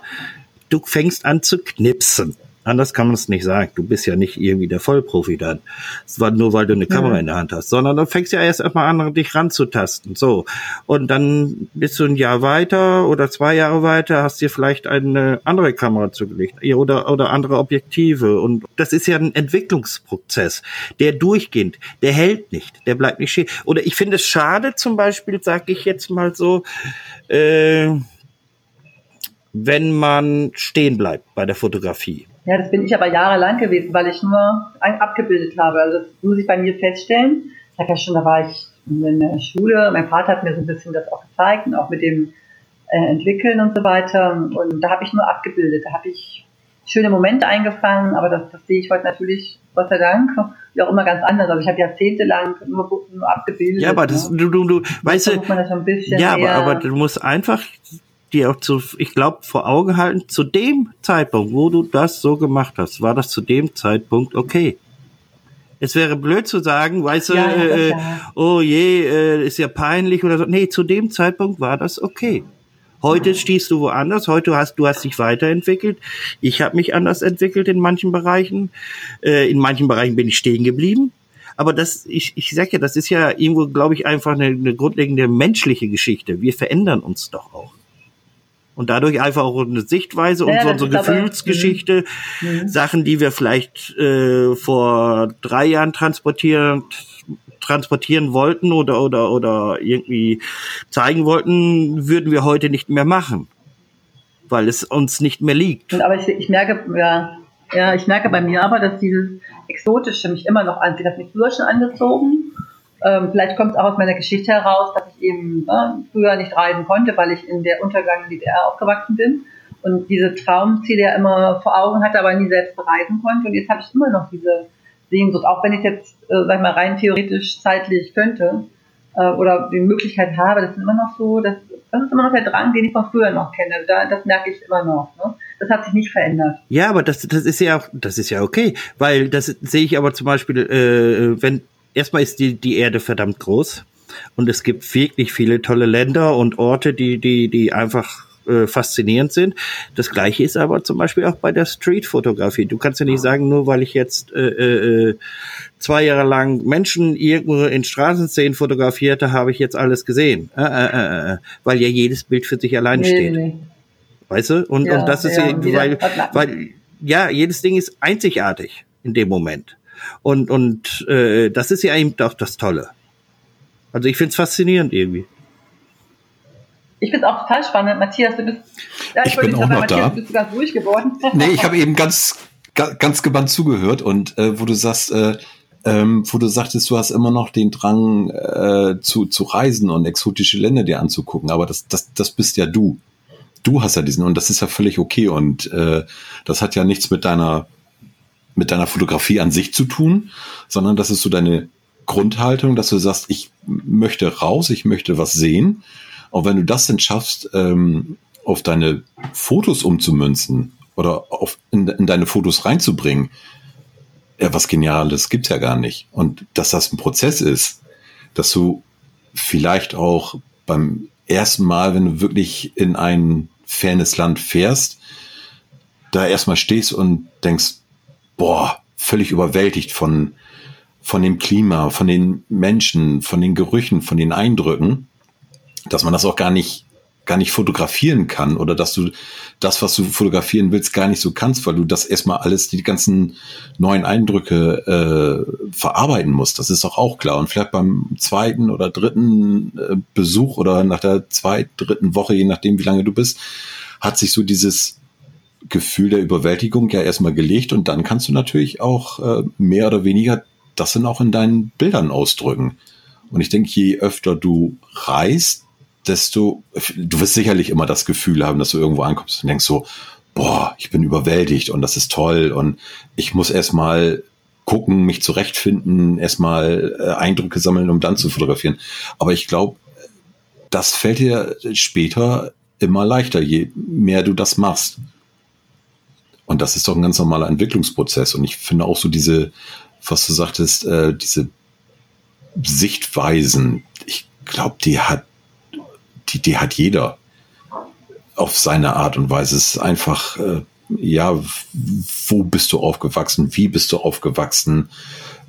Du fängst an zu knipsen. Anders kann man es nicht sagen. Du bist ja nicht irgendwie der Vollprofi dann. Es war nur, weil du eine Kamera ja. in der Hand hast, sondern du fängst ja erst einmal an, dich ranzutasten. So. Und dann bist du ein Jahr weiter oder zwei Jahre weiter, hast dir vielleicht eine andere Kamera zugelegt oder, oder andere Objektive. Und das ist ja ein Entwicklungsprozess, der durchgehend, der hält nicht, der bleibt nicht stehen. Oder ich finde es schade, zum Beispiel, sage ich jetzt mal so, äh, wenn man stehen bleibt bei der Fotografie. Ja, das bin ich aber jahrelang gewesen, weil ich nur abgebildet habe. Also das muss ich bei mir feststellen. Ich habe ja schon, da war ich in der Schule, mein Vater hat mir so ein bisschen das auch gezeigt und auch mit dem äh, Entwickeln und so weiter. Und da habe ich nur abgebildet. Da habe ich schöne Momente eingefangen, aber das, das sehe ich heute natürlich, Gott sei Dank, ja auch immer ganz anders. Also ich habe jahrzehntelang nur, nur abgebildet. Ja, aber das, ne? du, du, du, weißt du, ja, aber, aber du musst einfach dir auch zu, ich glaube, vor Augen halten, zu dem Zeitpunkt, wo du das so gemacht hast, war das zu dem Zeitpunkt okay. Es wäre blöd zu sagen, weißt du, ja, äh, oh je, äh, ist ja peinlich oder so. Nee, zu dem Zeitpunkt war das okay. Heute stehst du woanders, heute hast du hast dich weiterentwickelt. Ich habe mich anders entwickelt in manchen Bereichen. Äh, in manchen Bereichen bin ich stehen geblieben. Aber das, ich, ich sag ja, das ist ja irgendwo, glaube ich, einfach eine, eine grundlegende menschliche Geschichte. Wir verändern uns doch auch und dadurch einfach auch eine Sichtweise und ja, so unsere Gefühlsgeschichte, aber, mhm. Sachen, die wir vielleicht äh, vor drei Jahren transportieren transportieren wollten oder oder oder irgendwie zeigen wollten, würden wir heute nicht mehr machen, weil es uns nicht mehr liegt. Aber ich, ich merke, ja, ja, ich merke bei mir aber, dass dieses Exotische mich immer noch anzieht. Das hat mich früher schon angezogen ähm, vielleicht kommt es auch aus meiner Geschichte heraus, dass ich eben ne, früher nicht reisen konnte, weil ich in der untergangenen DDR aufgewachsen bin und diese Traumziele ja immer vor Augen hatte, aber nie selbst bereisen konnte. Und jetzt habe ich immer noch diese Sehnsucht, auch wenn ich jetzt, äh, sag ich mal, rein theoretisch zeitlich könnte äh, oder die Möglichkeit habe, das ist immer noch so, das, das ist immer noch der Drang, den ich von früher noch kenne. Da, das merke ich immer noch. Ne? Das hat sich nicht verändert. Ja, aber das, das ist ja auch, das ist ja okay, weil das sehe ich aber zum Beispiel, äh, wenn erstmal ist die, die Erde verdammt groß und es gibt wirklich viele tolle Länder und Orte, die, die, die einfach äh, faszinierend sind. Das gleiche ist aber zum Beispiel auch bei der Streetfotografie. Du kannst ja nicht sagen, nur weil ich jetzt äh, äh, zwei Jahre lang Menschen irgendwo in Straßenszenen fotografierte, habe ich jetzt alles gesehen. Äh, äh, äh, äh weil ja jedes Bild für sich allein nee, steht. Nee. Weißt du? Und, ja, und das ist ja, weil, weil, ja, jedes Ding ist einzigartig in dem Moment. Und, und äh, das ist ja eben auch das Tolle. Also ich finde es faszinierend irgendwie. Ich finde es auch total spannend. Matthias, du bist, ja, ich, ich bin auch noch Matthias, da. Bist du ganz ruhig geworden. nee, ich habe eben ganz, ganz gebannt zugehört und äh, wo du sagst, äh, ähm, wo du sagtest, du hast immer noch den Drang äh, zu, zu reisen und exotische Länder dir anzugucken, aber das, das, das bist ja du. Du hast ja diesen und das ist ja völlig okay und äh, das hat ja nichts mit deiner mit deiner Fotografie an sich zu tun, sondern das ist so deine Grundhaltung, dass du sagst, ich möchte raus, ich möchte was sehen. Und wenn du das dann schaffst, ähm, auf deine Fotos umzumünzen oder auf, in, in deine Fotos reinzubringen, ja, was Geniales gibt's ja gar nicht. Und dass das ein Prozess ist, dass du vielleicht auch beim ersten Mal, wenn du wirklich in ein fernes Land fährst, da erstmal stehst und denkst, boah, völlig überwältigt von, von dem Klima, von den Menschen, von den Gerüchen, von den Eindrücken, dass man das auch gar nicht, gar nicht fotografieren kann oder dass du das, was du fotografieren willst, gar nicht so kannst, weil du das erstmal alles, die ganzen neuen Eindrücke äh, verarbeiten musst. Das ist doch auch klar. Und vielleicht beim zweiten oder dritten äh, Besuch oder nach der zweiten, dritten Woche, je nachdem, wie lange du bist, hat sich so dieses Gefühl der Überwältigung ja erstmal gelegt und dann kannst du natürlich auch äh, mehr oder weniger das dann auch in deinen Bildern ausdrücken. Und ich denke, je öfter du reist, desto, du wirst sicherlich immer das Gefühl haben, dass du irgendwo ankommst und denkst so, boah, ich bin überwältigt und das ist toll und ich muss erstmal gucken, mich zurechtfinden, erstmal äh, Eindrücke sammeln, um dann zu fotografieren. Aber ich glaube, das fällt dir später immer leichter, je mehr du das machst. Und das ist doch ein ganz normaler Entwicklungsprozess. Und ich finde auch so diese, was du sagtest, äh, diese Sichtweisen, ich glaube, die hat, die, die hat jeder auf seine Art und Weise. Es ist einfach, äh, ja, wo bist du aufgewachsen? Wie bist du aufgewachsen?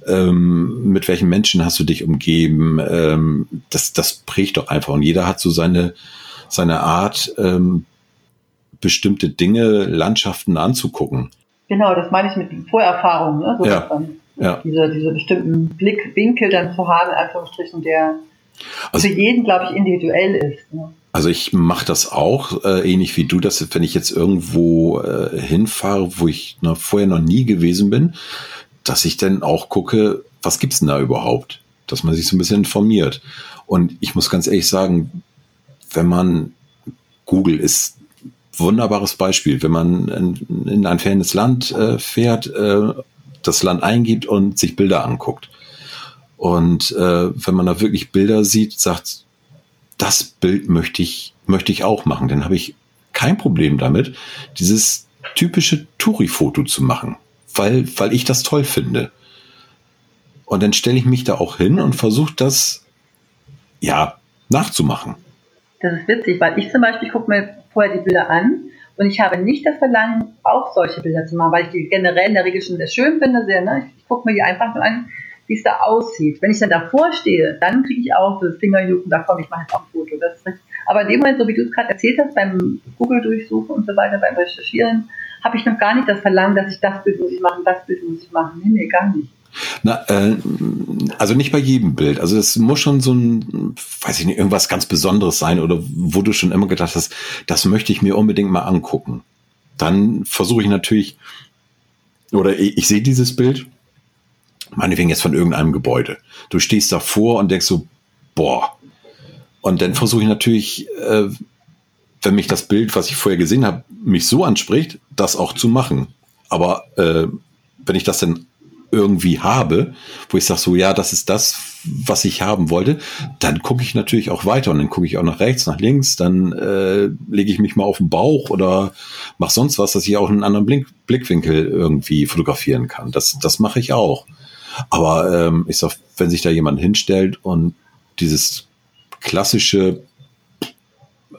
Ähm, mit welchen Menschen hast du dich umgeben? Ähm, das, das prägt doch einfach. Und jeder hat so seine, seine Art, ähm, bestimmte Dinge, Landschaften anzugucken. Genau, das meine ich mit Vorerfahrungen, ne? so ja. ja. Diese, diese bestimmten Blickwinkel dann zu haben, in Anführungsstrichen, der also, für jeden, glaube ich, individuell ist. Ne? Also ich mache das auch, äh, ähnlich wie du das, wenn ich jetzt irgendwo äh, hinfahre, wo ich noch, vorher noch nie gewesen bin, dass ich dann auch gucke, was gibt's denn da überhaupt? Dass man sich so ein bisschen informiert. Und ich muss ganz ehrlich sagen, wenn man Google ist wunderbares Beispiel, wenn man in, in ein fernes Land äh, fährt, äh, das Land eingibt und sich Bilder anguckt. Und äh, wenn man da wirklich Bilder sieht, sagt, das Bild möchte ich, möchte ich auch machen. Dann habe ich kein Problem damit, dieses typische Touri-Foto zu machen, weil, weil ich das toll finde. Und dann stelle ich mich da auch hin und versuche das, ja, nachzumachen. Das ist witzig, weil ich zum Beispiel gucke mir vorher die Bilder an und ich habe nicht das Verlangen, auch solche Bilder zu machen, weil ich die generell in der Regel schon sehr schön finde. Sehr, ne? Ich gucke mir die einfach nur an, wie es da aussieht. Wenn ich dann davor stehe, dann kriege ich auch das Fingerjucken, da komme ich mache jetzt auch ein Foto. Das ist Aber in dem Moment, so wie du es gerade erzählt hast, beim Google-Durchsuchen und so weiter, beim Recherchieren, habe ich noch gar nicht das Verlangen, dass ich das Bild muss ich machen, das Bild muss ich machen. Nee, nee, gar nicht. Na, äh, also nicht bei jedem Bild. Also es muss schon so ein, weiß ich nicht, irgendwas ganz Besonderes sein oder wo du schon immer gedacht hast, das möchte ich mir unbedingt mal angucken. Dann versuche ich natürlich, oder ich, ich sehe dieses Bild meinetwegen jetzt von irgendeinem Gebäude. Du stehst davor und denkst so, boah. Und dann versuche ich natürlich, äh, wenn mich das Bild, was ich vorher gesehen habe, mich so anspricht, das auch zu machen. Aber äh, wenn ich das dann irgendwie habe, wo ich sage so, ja, das ist das, was ich haben wollte, dann gucke ich natürlich auch weiter und dann gucke ich auch nach rechts, nach links, dann äh, lege ich mich mal auf den Bauch oder mache sonst was, dass ich auch einen anderen Blick, Blickwinkel irgendwie fotografieren kann. Das, das mache ich auch. Aber ähm, ich sag, wenn sich da jemand hinstellt und dieses klassische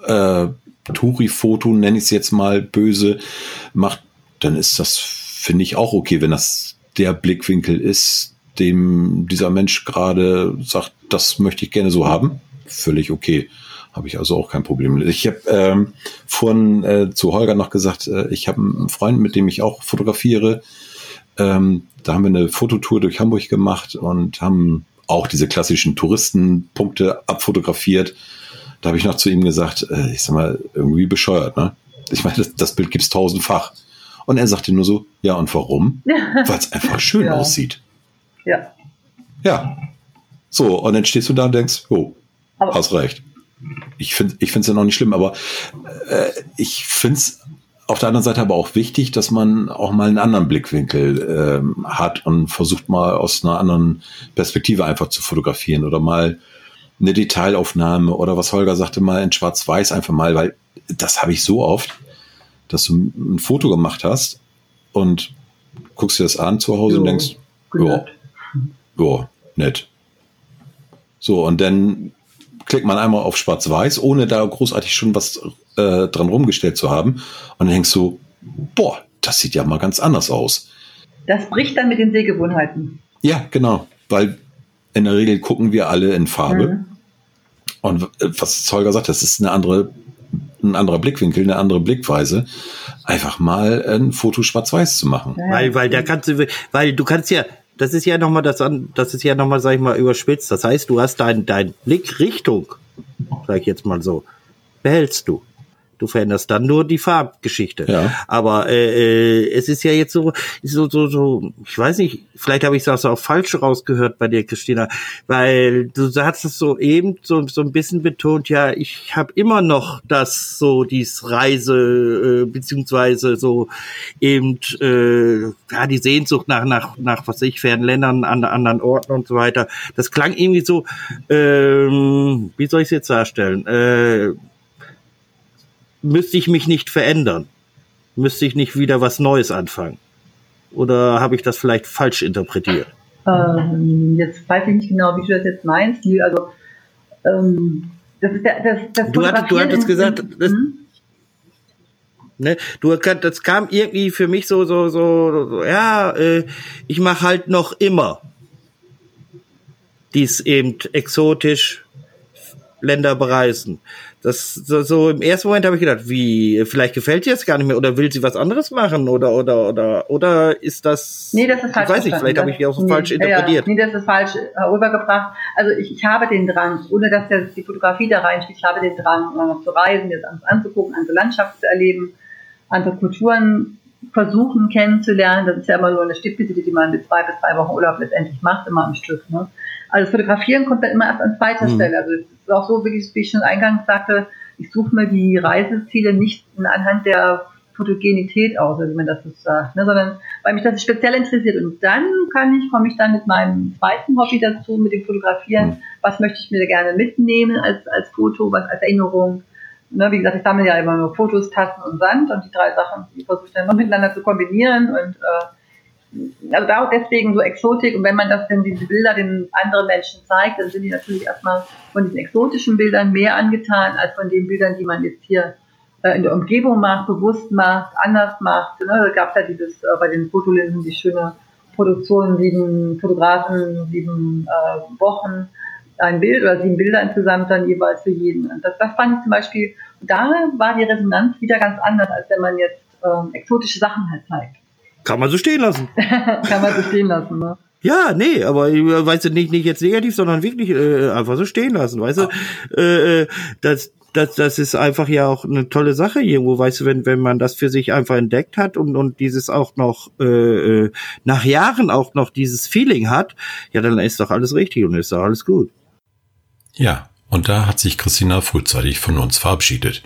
äh, Touri-Foto, nenne ich es jetzt mal böse, macht, dann ist das, finde ich, auch okay, wenn das der Blickwinkel ist, dem dieser Mensch gerade sagt, das möchte ich gerne so haben. Völlig okay. Habe ich also auch kein Problem. Ich habe ähm, vorhin äh, zu Holger noch gesagt, äh, ich habe einen Freund, mit dem ich auch fotografiere. Ähm, da haben wir eine Fototour durch Hamburg gemacht und haben auch diese klassischen Touristenpunkte abfotografiert. Da habe ich noch zu ihm gesagt, äh, ich sag mal, irgendwie bescheuert, ne? Ich meine, das, das Bild gibt's tausendfach. Und er sagte nur so, ja, und warum? Weil es einfach schön ja. aussieht. Ja. Ja. So, und dann stehst du da und denkst, oh, aber hast recht. Ich finde ich finde es ja noch nicht schlimm, aber äh, ich finde es auf der anderen Seite aber auch wichtig, dass man auch mal einen anderen Blickwinkel ähm, hat und versucht mal aus einer anderen Perspektive einfach zu fotografieren oder mal eine Detailaufnahme oder was Holger sagte, mal in Schwarz-Weiß einfach mal, weil das habe ich so oft, dass du ein Foto gemacht hast und guckst dir das an zu Hause jo, und denkst, ja, ja, nett. So, und dann klickt man einmal auf Schwarz-Weiß, ohne da großartig schon was äh, dran rumgestellt zu haben. Und dann denkst du, boah, das sieht ja mal ganz anders aus. Das bricht dann mit den Sehgewohnheiten. Ja, genau. Weil in der Regel gucken wir alle in Farbe. Mhm. Und äh, was Zeuger sagt, das ist eine andere, ein anderer Blickwinkel, eine andere Blickweise. Einfach mal ein Foto schwarz-weiß zu machen. Weil, weil da kannst du, weil du kannst ja, das ist ja nochmal das an, das ist ja nochmal, sag ich mal, überspitzt. Das heißt, du hast dein, dein Blickrichtung, sag ich jetzt mal so, behältst du. Du veränderst dann nur die Farbgeschichte. Ja. Aber äh, äh, es ist ja jetzt so, so, so, so, ich weiß nicht, vielleicht habe ich das auch falsch rausgehört bei dir, Christina, weil du hast es so eben so, so ein bisschen betont, ja, ich habe immer noch das so, dies Reise, äh, beziehungsweise so eben äh, ja, die Sehnsucht nach, nach, nach was ich, fernen Ländern, an anderen Orten und so weiter. Das klang irgendwie so, ähm, wie soll ich es jetzt darstellen? Äh, müsste ich mich nicht verändern. müsste ich nicht wieder was Neues anfangen. Oder habe ich das vielleicht falsch interpretiert? Ähm, jetzt weiß ich nicht genau, wie du das jetzt meinst. Also, ähm, das ist der, das, das du, hattest, du hattest gesagt, das, hm? ne, du, das kam irgendwie für mich so, so, so, so ja, äh, ich mache halt noch immer dies eben exotisch Länder bereisen. Das so, so im ersten Moment habe ich gedacht, wie vielleicht gefällt dir das gar nicht mehr oder will sie was anderes machen oder oder oder oder ist das Nee, das ist falsch. Ich weiß nicht, vielleicht habe ich die auch so nee, falsch interpretiert. Ja, nee, das ist falsch rübergebracht. Also ich, ich habe den Drang, ohne dass jetzt die Fotografie da reinspielt, ich habe den Drang, noch zu reisen, jetzt alles anzugucken, andere Landschaften zu erleben, andere Kulturen versuchen kennenzulernen. Das ist ja immer nur eine Stippvisite, die man mit zwei bis drei Wochen Urlaub letztendlich macht, immer am Stück. Ne? Also Fotografieren kommt dann immer erst an zweiter mhm. Stelle. Also es ist auch so, wie ich schon eingangs sagte, ich suche mir die Reiseziele nicht anhand der Fotogenität aus, wie man das so sagt, ne, sondern weil mich das speziell interessiert. Und dann kann ich, komme ich dann mit meinem zweiten Hobby dazu, mit dem Fotografieren. Mhm. Was möchte ich mir gerne mitnehmen als, als Foto, was als Erinnerung? Ne, wie gesagt, ich sammle ja immer nur Fotos, Tasten und Sand und die drei Sachen, die versuche ich dann immer miteinander zu kombinieren und äh, also da auch deswegen so Exotik und wenn man das denn diese Bilder den anderen Menschen zeigt, dann sind die natürlich erstmal von diesen exotischen Bildern mehr angetan als von den Bildern, die man jetzt hier äh, in der Umgebung macht, bewusst macht, anders macht. Ne? Da gab es ja dieses äh, bei den Fotolinsen die schöne Produktion, sieben Fotografen, sieben äh, Wochen ein Bild oder sieben Bilder insgesamt dann jeweils für jeden. Und das, das fand ich zum Beispiel, da war die Resonanz wieder ganz anders, als wenn man jetzt ähm, exotische Sachen halt zeigt. Kann man so stehen lassen. Kann man so stehen lassen, ne? Ja, nee, aber weißt du, nicht, nicht jetzt negativ, sondern wirklich äh, einfach so stehen lassen, weißt du? Äh, äh, das, das, das ist einfach ja auch eine tolle Sache irgendwo, weißt du, wenn, wenn man das für sich einfach entdeckt hat und, und dieses auch noch äh, äh nach Jahren auch noch dieses Feeling hat, ja, dann ist doch alles richtig und ist doch alles gut. Ja, und da hat sich Christina frühzeitig von uns verabschiedet.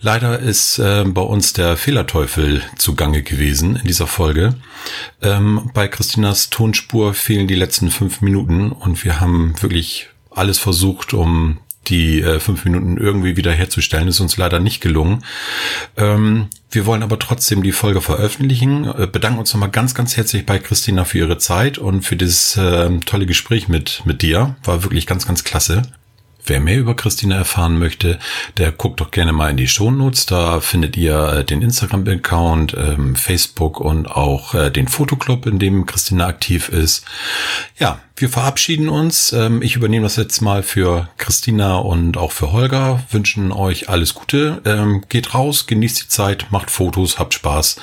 Leider ist äh, bei uns der Fehlerteufel zugange gewesen in dieser Folge. Ähm, bei Christinas Tonspur fehlen die letzten fünf Minuten und wir haben wirklich alles versucht, um die äh, fünf Minuten irgendwie wieder herzustellen. Ist uns leider nicht gelungen. Ähm, wir wollen aber trotzdem die Folge veröffentlichen. Äh, bedanken uns nochmal ganz, ganz herzlich bei Christina für ihre Zeit und für dieses äh, tolle Gespräch mit, mit dir. War wirklich ganz, ganz klasse. Wer mehr über Christina erfahren möchte, der guckt doch gerne mal in die Shownotes. Da findet ihr äh, den Instagram-Account, ähm, Facebook und auch äh, den Fotoclub, in dem Christina aktiv ist. Ja, wir verabschieden uns. Ähm, ich übernehme das jetzt mal für Christina und auch für Holger. Wünschen euch alles Gute. Ähm, geht raus, genießt die Zeit, macht Fotos, habt Spaß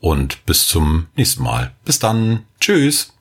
und bis zum nächsten Mal. Bis dann. Tschüss.